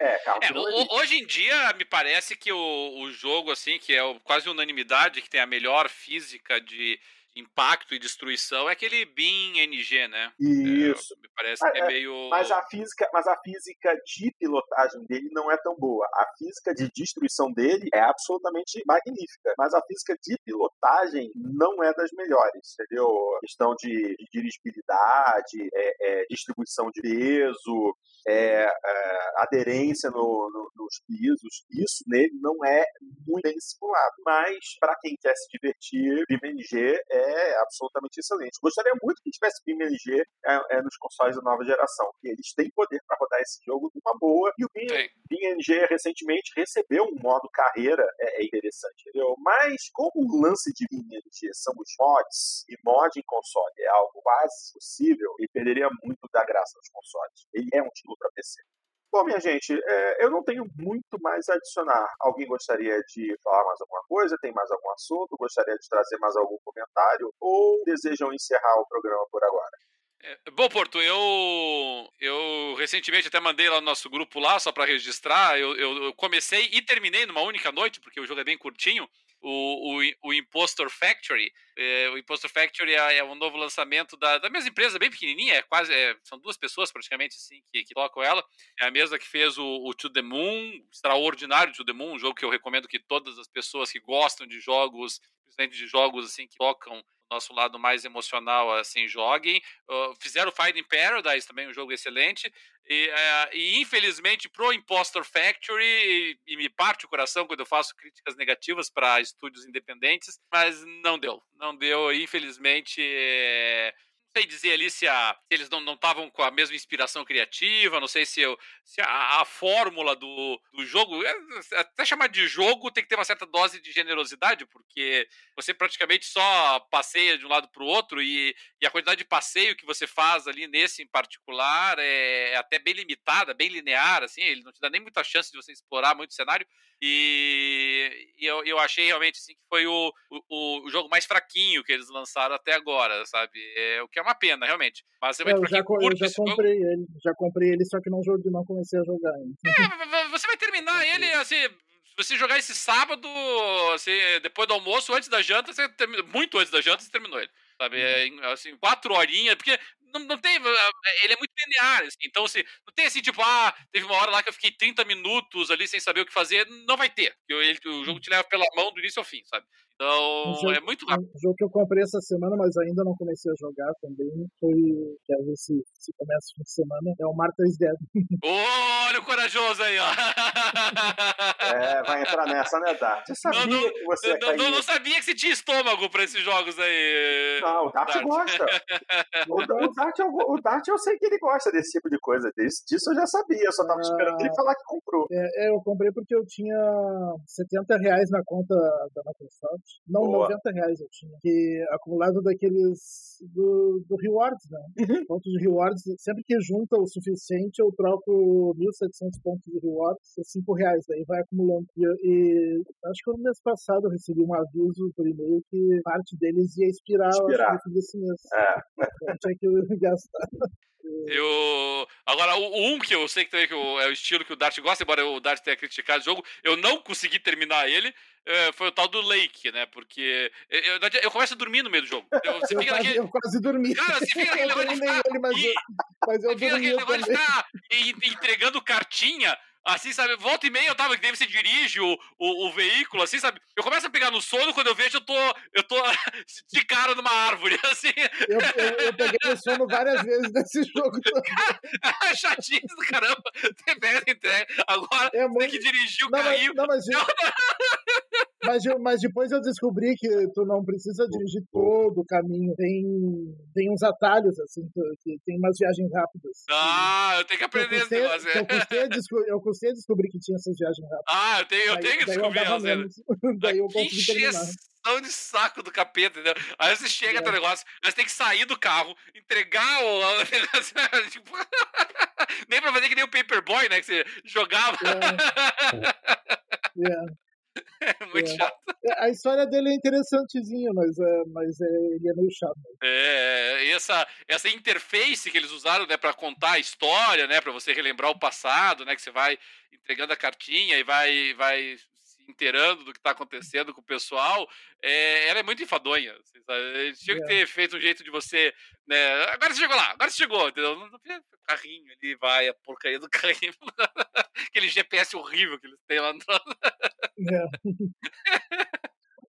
É, é carro é, Hoje em dia, me parece que o, o jogo, assim, que é quase unanimidade, que tem a melhor física de impacto e destruição é aquele BIM NG, né? Isso. É, me parece mas, que é, é meio. Mas a, física, mas a física de pilotagem dele não é tão boa. A física de destruição dele é absolutamente magnífica. Mas a física de pilotagem não é das melhores, entendeu? Questão de, de dirigibilidade, é, é, distribuição de peso, é, é, aderência no, no, nos pisos, isso nele não é muito bem simulado. Mas, para quem quer se divertir, BIM-NG é absolutamente excelente. Gostaria muito que tivesse BIM-NG é, é, nos consoles da nova geração, porque eles têm poder para rodar esse jogo de uma boa, e o BIM-NG recentemente recebeu um modo carreira, é, é, interessante, entendeu? Mas, como o lance de BIM-NG são os mods, e mod em console é algo quase possível, ele perderia muito da graça nos consoles. Ele é um título para PC. Bom, minha gente, é, eu não tenho muito mais a adicionar. Alguém gostaria de falar mais alguma coisa? Tem mais algum assunto? Gostaria de trazer mais algum comentário? Ou desejam encerrar o programa por agora? É, bom, Porto, eu, eu recentemente até mandei lá no nosso grupo lá, só para registrar. Eu, eu, eu, comecei e terminei numa única noite, porque o jogo é bem curtinho o, o, o Impostor Factory. É, o Impostor Factory é, é, um novo lançamento da, da mesma empresa, bem pequenininha, é quase, é, são duas pessoas praticamente assim que, que tocam ela. É a mesma que fez o, o To The Moon, extraordinário To The Moon, um jogo que eu recomendo que todas as pessoas que gostam de jogos, principalmente de jogos assim que tocam nosso lado mais emocional assim joguem. Uh, fizeram Fight in Paradise também, um jogo excelente. E, uh, e infelizmente pro Impostor Factory, e, e, me parte o coração quando eu faço críticas negativas para estúdios independentes, mas não deu, não deu. Infelizmente, é sei dizer ali se, a, se eles não estavam com a mesma inspiração criativa, não sei se, eu, se a, a, fórmula do, do jogo, é, até chamar de jogo tem que ter uma certa dose de generosidade, porque você praticamente só passeia de um lado para o outro e, e a quantidade de passeio que você faz ali nesse em particular é, é até bem limitada, bem linear, assim, ele não te dá nem muita chance de você explorar muito o cenário. E, e eu, eu achei realmente assim, que foi o, o, o, jogo mais fraquinho que eles lançaram até agora, sabe? É, o que é uma pena, realmente. Mas é, eu, já, eu já comprei jogo... ele, já comprei ele, só que não joguei, não comecei a jogar ainda. É, você vai terminar ele assim. Se você jogar esse sábado, assim, depois do almoço, antes da janta, você termina, muito antes da janta, você terminou ele. Sabe? É, assim, quatro horinhas, porque não, não tem. Eh, ele é muito linear, assim, então assim, não tem assim, tipo, ah, teve uma hora lá que eu fiquei 30 minutos ali sem saber o que fazer. Não vai ter. Ele, o jogo te leva pela mão do início ao fim, sabe? Então, jogo, é muito rápido. Um jogo que eu comprei essa semana, mas ainda não comecei a jogar também, foi, quero ver se, se começa o fim de semana, é o Martha's Dead. Olha o corajoso aí, ó. É, vai entrar nessa, né, Dart? Eu sabia Não, não, que você não, não, não sabia que você tinha estômago pra esses jogos aí. Não, o Dart Dart. gosta. O, o, Dart, eu, o Dart eu sei que ele gosta desse tipo de coisa. Desse, disso eu já sabia, eu só tava Ah. esperando ele falar que comprou. É, é, eu comprei porque eu tinha 70 reais na conta da Microsoft. Não, Boa. 90 reais eu tinha. Que acumulado daqueles do, do rewards, né? Uhum. Pontos de rewards. Sempre que junta o suficiente, eu troco 1.700 pontos de rewards por 5 reais. Daí vai acumulando. E, e acho que no mês passado eu recebi um aviso por e-mail que parte deles ia expirar, Expirar. acho desse mês. É. Eu tinha que gastar. Eu. Agora, o um que eu sei que também que é o estilo que o Dart gosta, embora o Dart tenha criticado o jogo, eu não consegui terminar ele. É, foi o tal do Lake, né? Porque eu, eu, eu começo a dormir no meio do jogo. Eu, você Eu fica quase, naquele. eu quase dormi. Cara, você fica naquele negócio de ficar. ele, mas, eu, mas eu Você fica naquele negócio de ficar en- entregando cartinha. Assim, sabe? Volta e meia eu tava, que daí você dirige o, o, o veículo, assim, sabe? Eu começo a pegar no sono, quando eu vejo, eu tô, eu tô de cara numa árvore, assim. Eu, eu, eu peguei no sono várias vezes nesse jogo. Chatinho do caramba. Você entrega. Agora É tem muito... que dirigir o Não, mas, carrinho. não, mas, mas, eu- mas depois eu descobri que tu não precisa dirigir todo o caminho. Tem, tem uns atalhos, assim, que tem umas viagens rápidas. Ah, eu tenho que aprender esse negócio. eu, é. custei a desco- eu custei a descobrir que tinha essas viagens rápidas. Ah, eu tenho, eu tenho que descobrir elas. Daí eu Que consegui terminar. encheção de saco do capeta, entendeu? Aí você chega É. até o negócio, aí você tem que sair do carro, entregar o. o negócio, tipo, Nem pra fazer que nem o Paperboy, né? Que você jogava. É, é. É muito É. chato. A história dele é interessantezinha, mas, é, mas é, ele é meio chato. É, e essa, essa interface que eles usaram, né, para contar a história, né, para você relembrar o passado, né, que você vai entregando a cartinha e vai, vai inteirando do que tá acontecendo com o pessoal, é, ela é muito enfadonha. assim, tinham que É. ter feito um jeito de você, né, agora você chegou lá, agora você chegou, entendeu? Carrinho ali, vai, a porcaria do carrinho. Aquele GPS horrível que eles têm lá no...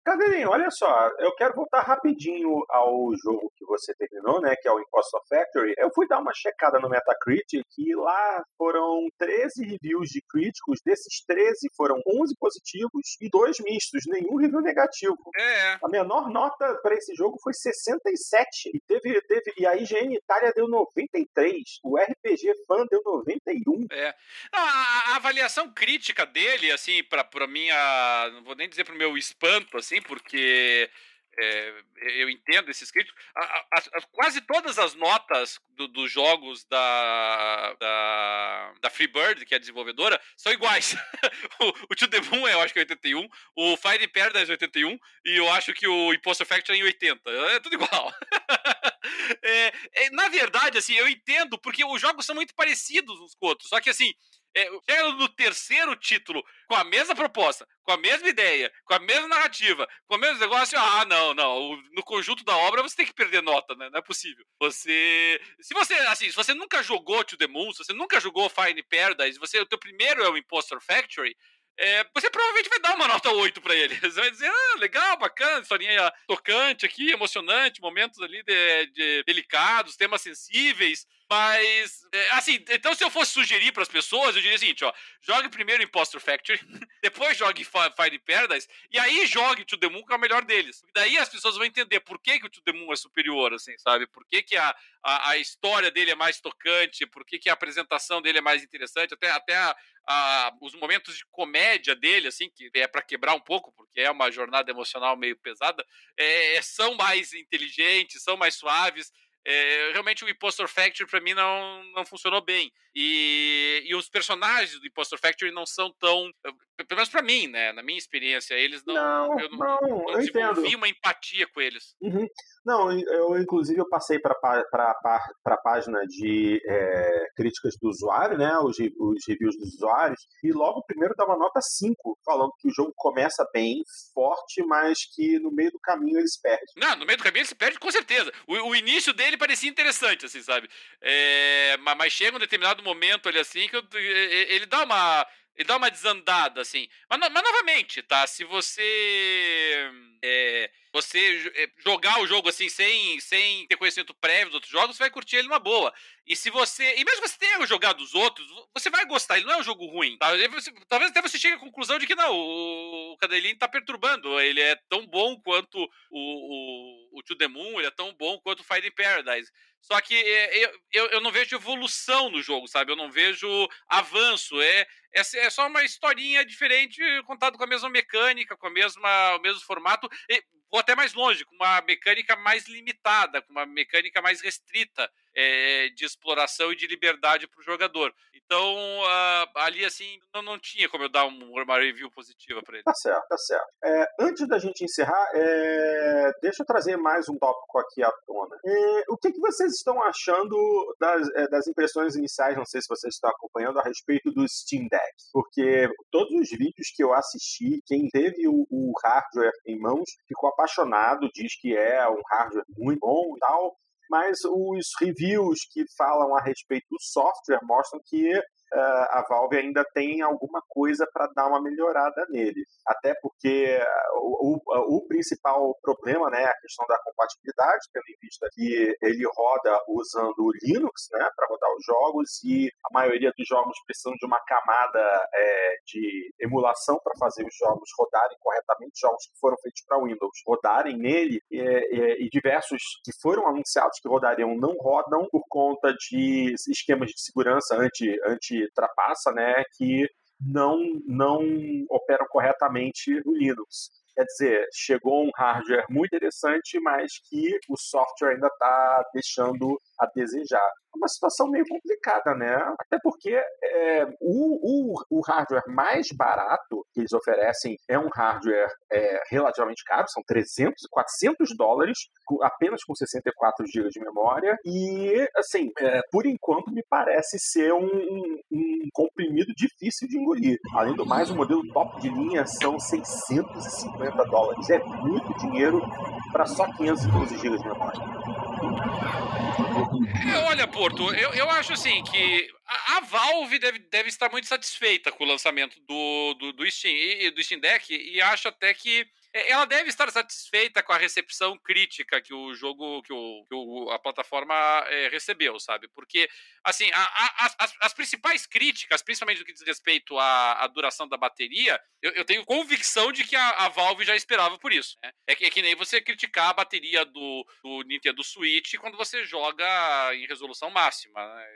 É. Cadeirinho, olha só, eu quero voltar rapidinho ao jogo que você terminou, né, que é o Impostor Factory. Eu fui dar uma checada no Metacritic e lá foram 13 reviews de críticos, desses 13 foram 11 positivos e 2 mistos, nenhum review negativo. É, A menor nota para esse jogo foi 67 e teve, teve e a IGN Itália deu 93, o RPG Fan deu 91. É. A, a avaliação crítica dele, assim, pra, pra minha. Não vou nem dizer pro meu espanto, assim, porque é, eu entendo esses críticos. A- a- a- quase todas as notas do- dos jogos da, da, da Freebird, que é a desenvolvedora, são iguais. o, o The Moon, eu acho que é 81, o Fire Paradise é 81, e eu acho que o Imposter Factory é em 80. É tudo igual. É, é, na verdade, assim, eu entendo, porque os jogos são muito parecidos uns com outros. Só que, assim, é, chega no terceiro título com a mesma proposta, com a mesma ideia, com a mesma narrativa, com o mesmo negócio, ah, não, não. No conjunto da obra você tem que perder nota, né? Não é possível. Você. Se você, assim, se você nunca jogou To The Moon, se você nunca jogou Fine Paradise, você, o teu primeiro é o Impostor Factory. é, você provavelmente vai dar uma nota 8 pra ele. Você vai dizer, ah, legal, bacana, historinha tocante aqui, emocionante, momentos ali de, de delicados, temas sensíveis. Mas, é, assim, então se eu fosse sugerir pras pessoas, eu diria o seguinte, ó, jogue primeiro Impostor Factory, depois jogue Fi- Fire Paradise, e aí jogue To The Moon, que é o melhor deles. Daí as pessoas vão entender por que, que o To The Moon é superior, assim, sabe? Por que, que a, a, a história dele é mais tocante, por que, que a apresentação dele é mais interessante, até, até a, a- os momentos de comédia dele, assim, que é para quebrar um pouco, porque é uma jornada emocional meio pesada, é, são mais inteligentes, são mais suaves. É, realmente o Impostor Factory pra mim não, não funcionou bem. E, e os personagens do Impostor Factory não são tão. Pelo menos pra mim, né? Na minha experiência, eles não. Não, eu não, não, não eu entendo. desenvolvi uma empatia com eles. Uhum. Não, eu inclusive eu passei para a página de é, críticas do usuário, né, os, os reviews dos usuários, e logo primeiro dá uma nota 5, falando que o jogo começa bem, forte, mas que no meio do caminho eles perdem. Não, no meio do caminho ele se perde com certeza. O, o início dele parecia interessante, assim, sabe? É, ma- mas, chega um determinado momento ali assim que eu- ele dá uma. ele dá uma desandada, assim. Mas, mas novamente, tá? Se você. É, você é, jogar o jogo assim sem, sem ter conhecimento prévio dos outros jogos, você vai curtir ele numa boa. E se você. E mesmo que você tenha jogado os outros, você vai gostar. Ele não é um jogo ruim. Talvez, você, talvez até você chegue à conclusão de que não, o, Cadelinho tá perturbando. Ele é tão bom quanto o, o, o To The Moon, ele é tão bom quanto o Fire in Paradise. Só que é, eu, eu, eu, não vejo evolução no jogo, sabe? Eu não vejo avanço. É, é, é só uma historinha diferente, contado com a mesma mecânica, com a mesma, o mesmo formato. E, vou até mais longe, com uma mecânica mais limitada, com uma mecânica mais restrita é, de exploração e de liberdade para o jogador. Então, uh, ali, assim, não, não tinha como eu dar um, uma review positiva para ele. Tá certo, tá certo. É, antes da gente encerrar, é, deixa eu trazer mais um tópico aqui à tona. O que, que vocês estão achando das, das impressões iniciais, não sei se vocês estão acompanhando, a respeito do Steam Deck? Porque todos os vídeos que eu assisti, quem teve o, o hardware em mãos ficou apaixonado, diz que é um hardware muito bom e tal, mas os reviews que falam a respeito do software mostram que a Valve ainda tem alguma coisa para dar uma melhorada nele. Até porque o, o, o, principal problema né, é a questão da compatibilidade, tendo em vista que ele roda usando o Linux né, para rodar os jogos e a maioria dos jogos precisam de uma camada é, de emulação para fazer os jogos rodarem corretamente, jogos que foram feitos para Windows rodarem nele e, e, e diversos que foram anunciados que rodariam não rodam por conta de esquemas de segurança anti, anti trapaça, né, que não, não operam corretamente no Linux. Quer dizer, chegou um hardware muito interessante, mas que o software ainda está deixando a desejar uma situação meio complicada, né? Até porque é, o, o, o, hardware mais barato que eles oferecem é um hardware é, relativamente caro, são 300, 400 dólares, apenas com 64 GB de memória, e, assim, é, por enquanto me parece ser um, um, um, comprimido difícil de engolir. Além do mais, o modelo top de linha são 650 dólares. É muito dinheiro para só 512 GB de memória. É, olha, Porto, eu, eu acho assim que a, a, Valve deve, deve estar muito satisfeita com o lançamento do, do, do Steam e do Steam Deck e acho até que ela deve estar satisfeita com a recepção crítica que o jogo, que, o, que o, a plataforma é, recebeu, sabe? Porque, assim, a, a, as, as, principais críticas, principalmente no que diz respeito à, à duração da bateria, eu, eu, tenho convicção de que a, Valve já esperava por isso. Né? É, que, é que nem você criticar a bateria do, do Nintendo Switch quando você joga em resolução máxima. Né?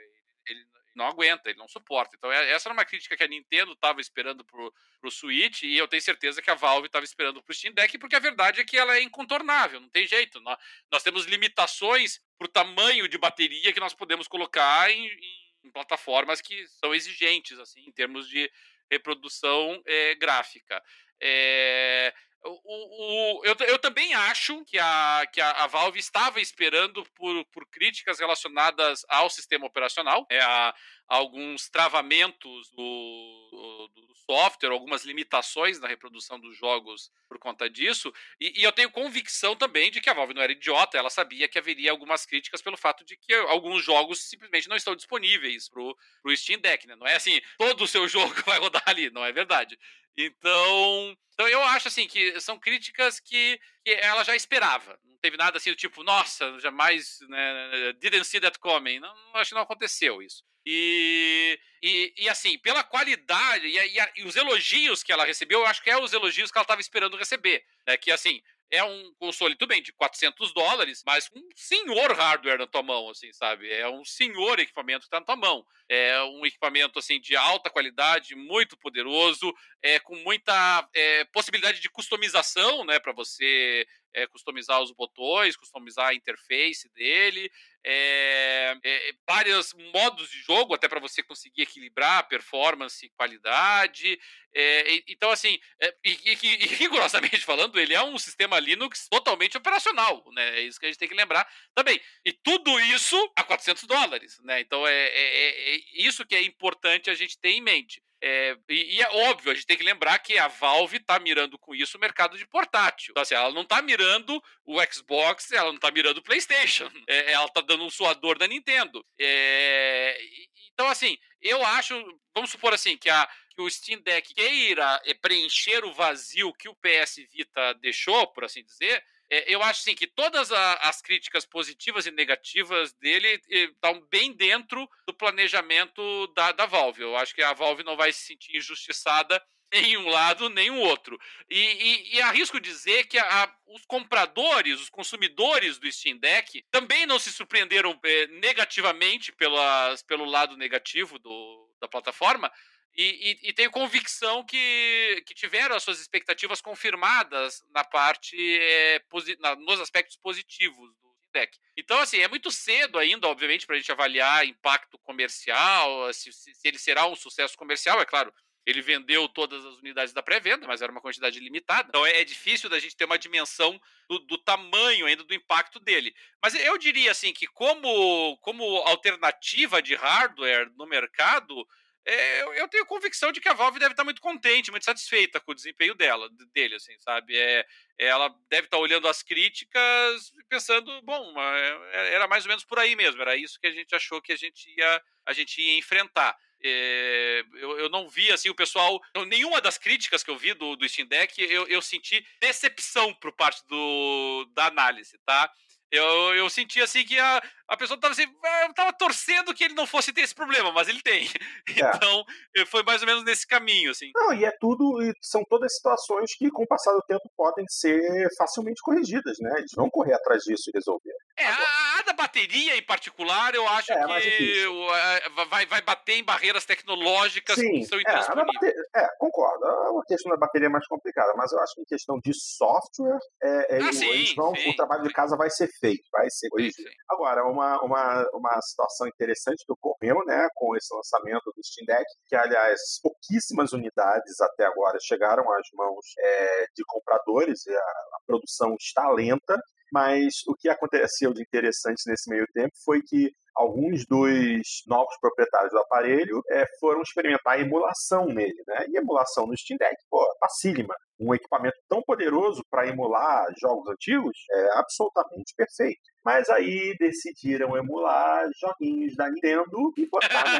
Ele, não aguenta, ele não suporta. Então, é, essa era uma crítica que a Nintendo estava esperando pro, pro Switch, e eu tenho certeza que a Valve estava esperando pro Steam Deck, porque a verdade é que ela é incontornável, não tem jeito. Nós, nós temos limitações pro tamanho de bateria que nós podemos colocar em, em plataformas que são exigentes, assim, em termos de reprodução é, gráfica. É, o, o, eu, eu também acho que, a, que a, a Valve estava esperando por, por críticas relacionadas ao sistema operacional, é, a, alguns travamentos do, do, software, algumas limitações na reprodução dos jogos por conta disso. E, e, eu tenho convicção também de que a Valve não era idiota, ela sabia que haveria algumas críticas pelo fato de que alguns jogos simplesmente não estão disponíveis para o Steam Deck. Né? Não é assim, todo o seu jogo vai rodar ali, não é verdade. Então, então eu acho assim que são críticas que, que ela já esperava. Não teve nada assim do tipo, nossa, jamais né, didn't see that coming. Não, acho que não aconteceu isso. E, e, e assim, pela qualidade e, e, e, os elogios que ela recebeu, eu acho que é os elogios que ela estava esperando receber. Né? Que assim, é um console, tudo bem, de 400 dólares, mas um senhor hardware na tua mão, assim, sabe? É um senhor equipamento que está na tua mão. É um equipamento, assim, de alta qualidade, muito poderoso, é, com muita é, possibilidade de customização, né, para você é, customizar os botões, customizar a interface dele, é, é, vários modos de jogo até para você conseguir equilibrar performance e qualidade. É, então, assim, é, e, e, e, rigorosamente falando, ele é um sistema Linux totalmente operacional, né? É isso que a gente tem que lembrar também. E tudo isso a 400 dólares, né? Então, é, é, é isso que é importante a gente ter em mente. É, e, e, é óbvio, a gente tem que lembrar que a Valve está mirando com isso o mercado de portátil. Então, assim, ela não está mirando o Xbox, ela não está mirando o PlayStation. É, ela está dando um suador da Nintendo. É, então, assim, eu acho, vamos supor assim, que a, que o Steam Deck queira eh, preencher o vazio que o PS Vita deixou, por assim dizer, é, eu acho assim, que todas a, as críticas positivas e negativas dele estão eh, bem dentro do planejamento da, da Valve. Eu acho que a Valve não vai se sentir injustiçada nem um lado nem o outro. E, e, e, arrisco dizer que a, a, os compradores, os consumidores do Steam Deck também não se surpreenderam eh, negativamente pelas, pelo lado negativo do, da plataforma, e, e, e, tenho convicção que, que tiveram as suas expectativas confirmadas na parte é, na, nos aspectos positivos do deck. Então, assim, é muito cedo ainda, obviamente, para a gente avaliar impacto comercial, se, se, ele será um sucesso comercial, é claro. Ele vendeu todas as unidades da pré-venda, mas era uma quantidade limitada. Então é, é difícil da gente ter uma dimensão do, do, tamanho ainda do impacto dele. Mas eu diria assim que como, como alternativa de hardware no mercado, é, eu, eu, tenho convicção de que a Valve deve estar muito contente, muito satisfeita com o desempenho dela, dele, assim, sabe? É, ela deve estar olhando as críticas pensando, bom, é, era mais ou menos por aí mesmo, era isso que a gente achou que a gente ia, a gente ia enfrentar. É, eu, eu, não vi assim o pessoal. Nenhuma das críticas que eu vi do, do Steam Deck eu, eu senti decepção por parte do, da análise, tá? Eu, eu senti assim que a, a pessoa tava assim, ah, tava torcendo que ele não fosse ter esse problema, mas ele tem. É. Então, eh, foi mais ou menos nesse caminho, assim. Não, e é tudo, são todas situações que, com o passar do tempo, podem ser facilmente corrigidas, né? Eles vão correr atrás disso e resolver. É, a, a, da bateria em particular, eu acho é, que vai, vai bater em barreiras tecnológicas Sim, que são é, intransponíveis. É, concordo. A questão da bateria é mais complicada, mas eu acho que em questão de software, é, é, ah, sim, vão, sim, o trabalho sim. de casa vai ser feito, vai ser corrigido. Agora, uma, uma, uma situação interessante que ocorreu né, com esse lançamento do Steam Deck, que, aliás, pouquíssimas unidades até agora chegaram às mãos é, de compradores, a, a produção está lenta, mas o que aconteceu de interessante nesse meio tempo foi que alguns dos novos proprietários do aparelho é, foram experimentar a emulação nele, né? E emulação no Steam Deck, pô, facílima. Um equipamento tão poderoso para emular jogos antigos é absolutamente perfeito. Mas aí decidiram emular joguinhos da Nintendo e botaram,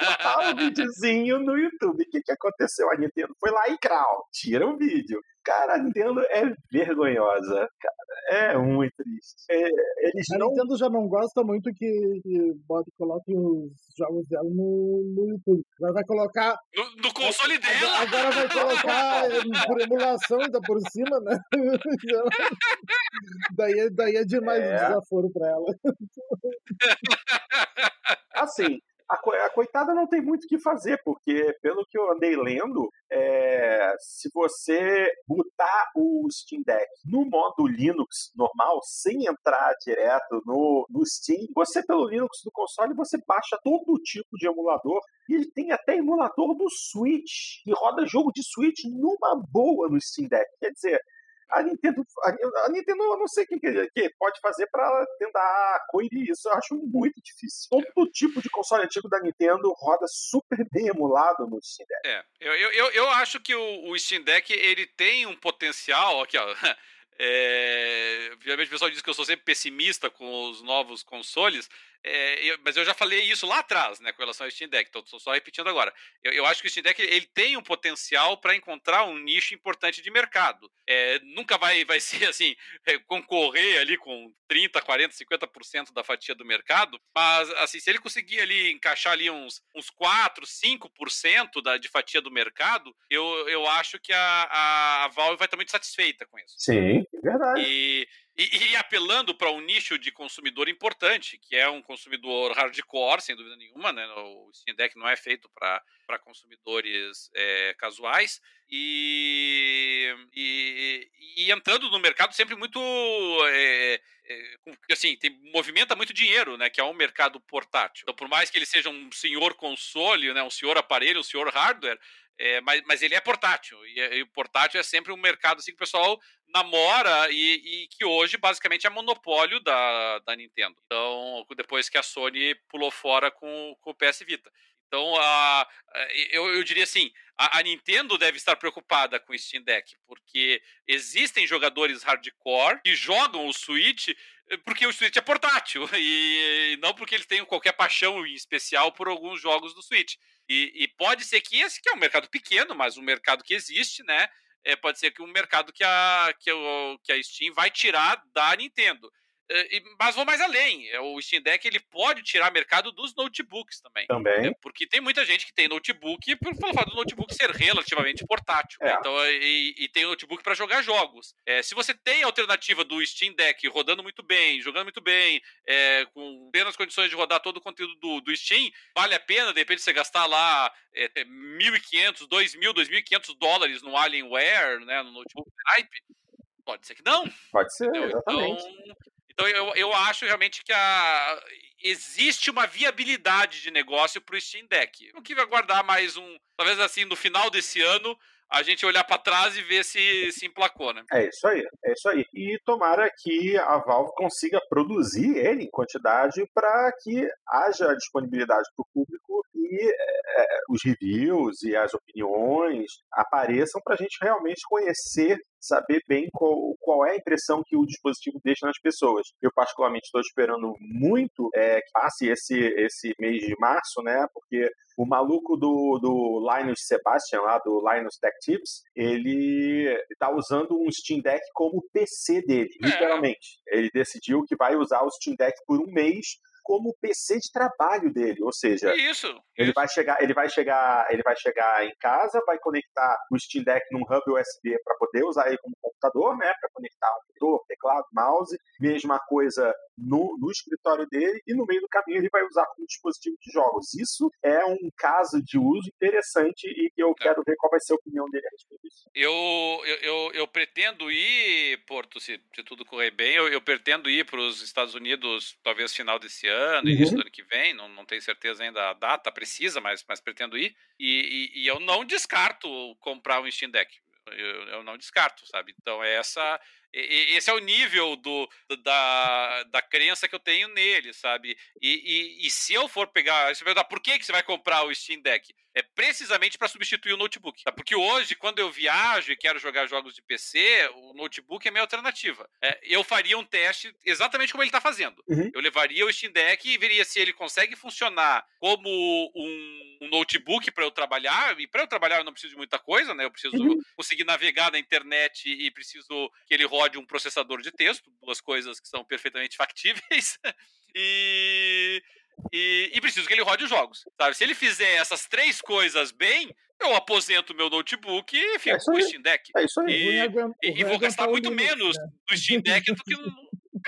botaram um videozinho no YouTube. O que, que aconteceu? A Nintendo foi lá e crau, tira o vídeo. Cara, a Nintendo é vergonhosa, cara. É muito triste. É, eles a não... Nintendo já não gosta muito que, que bota, coloque os jogos dela no, no YouTube. Agora vai colocar. No, no console dela! Agora vai colocar por emulação ainda por cima, né? daí, daí é demais é. Desaforo pra ela. Assim, a, coitada não tem muito o que fazer, porque pelo que eu andei lendo, é, se você botar o Steam Deck no modo Linux normal, sem entrar direto no, no Steam, você pelo Linux do console, você baixa todo tipo de emulador e ele tem até emulador do Switch, e roda jogo de Switch numa boa no Steam Deck. Quer dizer, a Nintendo, a, Nintendo, eu não sei o que, que pode fazer para tentar coibir isso. Eu acho muito difícil. Todo tipo de console antigo da Nintendo roda super bem emulado no Steam Deck. É, eu, eu, eu acho que o, o Steam Deck ele tem um potencial, aqui ó, é, obviamente o pessoal diz que eu sou sempre pessimista com os novos consoles, é, eu, mas eu já falei isso lá atrás, né, com relação ao Steam Deck, estou só repetindo agora. Eu, eu, acho que o Steam Deck ele tem um potencial para encontrar um nicho importante de mercado. É, nunca vai, vai ser assim, é, concorrer ali com 30, 40, 50% da fatia do mercado, mas assim, se ele conseguir ali encaixar ali uns, uns 4, 5% da, de fatia do mercado, eu, eu acho que a, a, a Valve vai estar muito satisfeita com isso. Sim, verdade. E, e, e, apelando para um nicho de consumidor importante, que é um consumidor hardcore, sem dúvida nenhuma, né? O Steam Deck não é feito para consumidores é, casuais. E, e, e, entrando no mercado sempre muito. É, assim, tem, movimenta muito dinheiro, né? Que é um mercado portátil. Então, por mais que ele seja um senhor console, né, um senhor aparelho, um senhor hardware, é, mas, mas ele é portátil. E, e, o portátil é sempre um mercado assim, que o pessoal namora e, e, que hoje basicamente é monopólio da, da Nintendo. Então, depois que a Sony pulou fora com, com o PS Vita. Então, a, eu, eu diria assim, a, a, Nintendo deve estar preocupada com o Steam Deck, porque existem jogadores hardcore que jogam o Switch eh, porque o Switch é portátil e não porque eles tenham qualquer paixão especial por alguns jogos do Switch. E, e pode ser que esse que é um mercado pequeno, mas um mercado que existe, né? É, pode ser que um mercado que a, que, o, que a Steam vai tirar da Nintendo. Eh, mas vou mais além. É, o Steam Deck ele pode tirar mercado dos notebooks também. Também. Né? Porque tem muita gente que tem notebook pelo fato do notebook ser relativamente portátil. É. Então, e, e, tem notebook para jogar jogos. É, se você tem a alternativa do Steam Deck rodando muito bem, jogando muito bem, com plenas condições de rodar todo o conteúdo do, do Steam, vale a pena, de repente, você gastar lá é, 1.500, 2.000, 2.500 dólares no Alienware, né, no notebook Type? Pode ser que não. Pode ser, entendeu? exatamente. Então, eu, eu acho realmente que a, existe uma viabilidade de negócio para o Steam Deck. O que vai guardar mais um, talvez assim, no final desse ano, a gente olhar para trás e ver se se emplacou, né? É isso aí, é isso aí. E tomara que a Valve consiga produzir ele em quantidade para que haja disponibilidade para o público e é, os reviews e as opiniões apareçam para a gente realmente conhecer saber bem qual, qual, é a impressão que o dispositivo deixa nas pessoas. Eu, particularmente, estou esperando muito é, que passe esse, esse mês de março, né? Porque o maluco do, do Linus Sebastian, lá do Linus Tech Tips, ele está usando um Steam Deck como PC dele, é. literalmente. Ele decidiu que vai usar o Steam Deck por um mês como o PC de trabalho dele, ou seja, isso, ele isso. vai chegar, ele vai chegar, ele vai chegar em casa, vai conectar o Steam Deck num hub USB para poder usar ele como computador, né, para conectar um monitor, teclado, mouse, mesma coisa no, no escritório dele e no meio do caminho ele vai usar como dispositivo de jogos. Isso é um caso de uso interessante e eu é. quero ver qual vai ser a opinião dele a respeito disso. Eu, eu, eu, eu pretendo ir, Porto, se, se tudo correr bem, eu, eu pretendo ir para os Estados Unidos talvez final desse ano, uhum. início do ano que vem, não, não tenho certeza ainda a data precisa, mas, mas pretendo ir. E, e, e eu não descarto comprar um Steam Deck. Eu, eu, não descarto, sabe? Então, essa esse é o nível do, da, da crença que eu tenho nele, sabe? E, e, e se eu for pegar. Você perguntar por que, que você vai comprar o Steam Deck? É precisamente para substituir o notebook. Tá? Porque hoje, quando eu viajo e quero jogar jogos de PC, o notebook é minha alternativa. É, eu faria um teste exatamente como ele está fazendo. Uhum. Eu levaria o Steam Deck e veria se ele consegue funcionar como um, um notebook para eu trabalhar. E para eu trabalhar eu não preciso de muita coisa, né? Eu preciso uhum. conseguir navegar na internet e preciso que ele rode rode um processador de texto, duas coisas que são perfeitamente factíveis, e, e, e, preciso que ele rode os jogos. Sabe? Se ele fizer essas três coisas bem, eu aposento meu notebook e fico é com o Steam Deck. É isso aí. E, e, e vou gastar muito menos né? do Steam Deck do que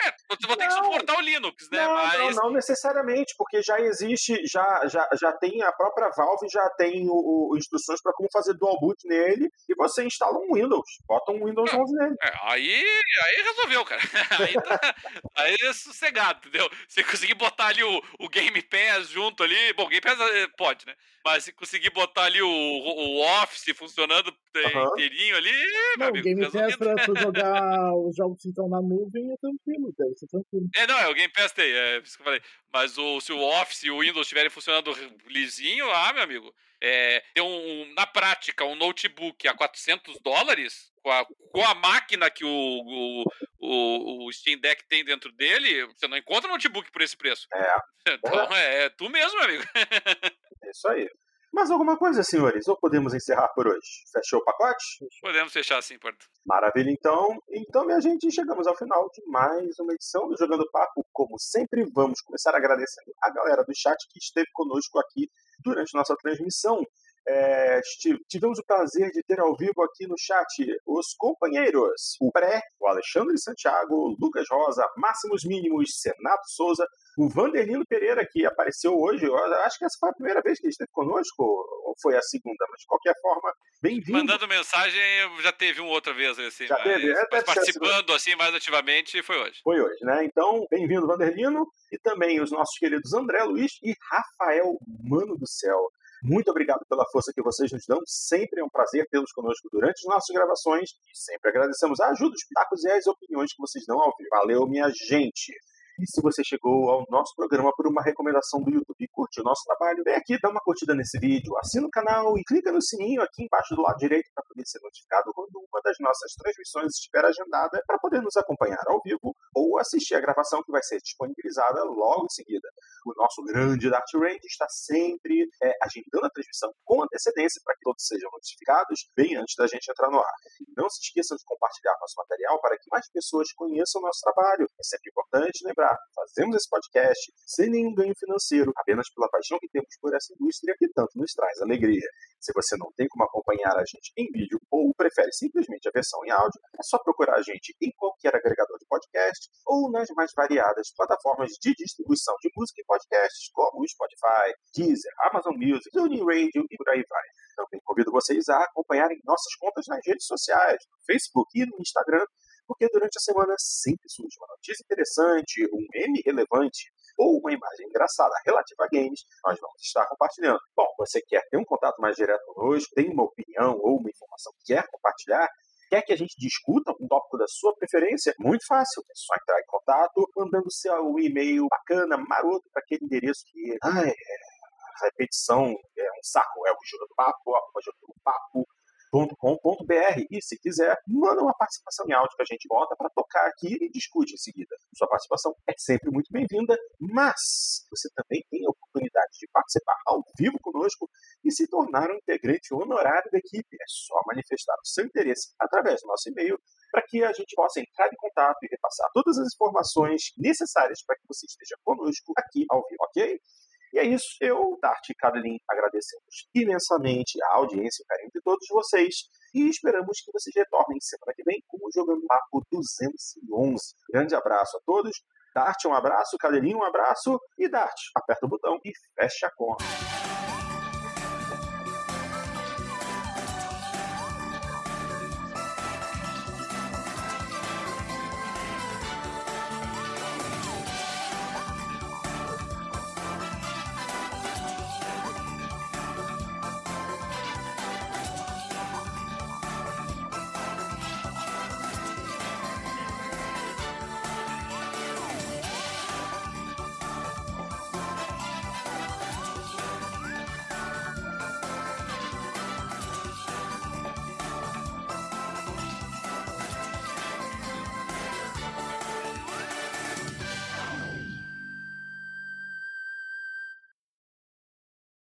é, você vai ter que suportar o Linux, né? Não, Mas... não, não, necessariamente, porque já existe, já, já, já tem a própria Valve, já tem o, o instruções para como fazer dual boot nele e você instala um Windows, bota um Windows 11 é, nele. É, aí, aí resolveu, cara. Aí, tá, aí é sossegado, entendeu? Você conseguir botar ali o, o Game Pass junto ali, bom, Game Pass eh, pode, né? Mas se conseguir botar ali o, o Office funcionando uhum. inteirinho ali, não, amigo, Game Pass pra, pra jogar os jogos que estão na nuvem é tranquilo, tranquilo. É, não, é, o Game Pass tem, é isso que eu falei. Mas o, se o Office e o Windows estiverem funcionando lisinho, ah, meu amigo, é, tem um, na prática, um notebook a 400 dólares, com a, com a máquina que o, o, o, o, Steam Deck tem dentro dele, você não encontra notebook por esse preço. É. Então é, é tu mesmo, amigo. É isso aí. Mais alguma coisa, senhores? Ou podemos encerrar por hoje? Fechou o pacote? Podemos fechar sim, Porto. Maravilha, então. Então, minha gente, chegamos ao final de mais uma edição do Jogando Papo. Como sempre, vamos começar agradecendo a galera do chat que esteve conosco aqui durante nossa transmissão. É, tivemos o prazer de ter ao vivo aqui no chat os companheiros, o Pré, o Alexandre Santiago, o Lucas Rosa, Máximos Mínimos, Senato Souza, o Vanderlino Pereira, que apareceu hoje, eu acho que essa foi a primeira vez que ele esteve conosco, ou foi a segunda, mas de qualquer forma, bem-vindo. Mandando mensagem, já teve uma outra vez, assim, já mas, teve, é, mas participando assim mais ativamente, foi hoje. Foi hoje, né? Então, bem-vindo, Vanderlino, e também os nossos queridos André Luiz e Rafael Mano do Céu. Muito obrigado pela força que vocês nos dão. Sempre é um prazer tê-los conosco durante as nossas gravações e sempre agradecemos a ajuda, os pitacos e as opiniões que vocês dão ao vivo. Valeu, minha gente! E se você chegou ao nosso programa por uma recomendação do YouTube e curte o nosso trabalho, vem aqui, dá uma curtida nesse vídeo, assina o canal e clica no sininho aqui embaixo do lado direito para poder ser notificado quando uma das nossas transmissões estiver agendada para poder nos acompanhar ao vivo ou assistir a gravação que vai ser disponibilizada logo em seguida. O nosso grande Dart Range está sempre é, agendando a transmissão com antecedência para que todos sejam notificados bem antes da gente entrar no ar. Não se esqueçam de compartilhar nosso material para que mais pessoas conheçam o nosso trabalho. É sempre importante lembrar, fazemos esse podcast sem nenhum ganho financeiro, apenas pela paixão que temos por essa indústria que tanto nos traz alegria. Se você não tem como acompanhar a gente em vídeo ou prefere simplesmente a versão em áudio, é só procurar a gente em qualquer agregador de podcast ou nas mais variadas plataformas de distribuição de música e podcasts, como o Spotify, Deezer, Amazon Music, TuneIn Radio e por aí vai. Também convido vocês a acompanharem nossas contas nas redes sociais, no Facebook e no Instagram, porque durante a semana sempre surge uma notícia interessante, um meme relevante ou uma imagem engraçada relativa a games, nós vamos estar compartilhando. Bom, você quer ter um contato mais direto conosco, tem uma opinião ou uma informação que quer compartilhar, quer que a gente discuta um tópico da sua preferência? Muito fácil, é só entrar em contato mandando seu e-mail bacana, maroto, para aquele endereço que, ai, é, repetição é um saco, é o Juro do Papo, arroba do Papo, com.br e, se quiser, manda uma participação em áudio que a gente bota para tocar aqui e discute em seguida. Sua participação é sempre muito bem-vinda, mas você também tem a oportunidade de participar ao vivo conosco e se tornar um integrante honorário da equipe. É só manifestar o seu interesse através do nosso e-mail para que a gente possa entrar em contato e repassar todas as informações necessárias para que você esteja conosco aqui ao vivo, ok? E é isso. Eu, Dart e Cadelin, agradecemos imensamente a audiência e o carinho de todos vocês e esperamos que vocês retornem semana que vem com o Jogando Papo 211. Grande abraço a todos. Dart, um abraço. Cadelinho, um abraço. E Dart, aperta o botão e fecha a conta.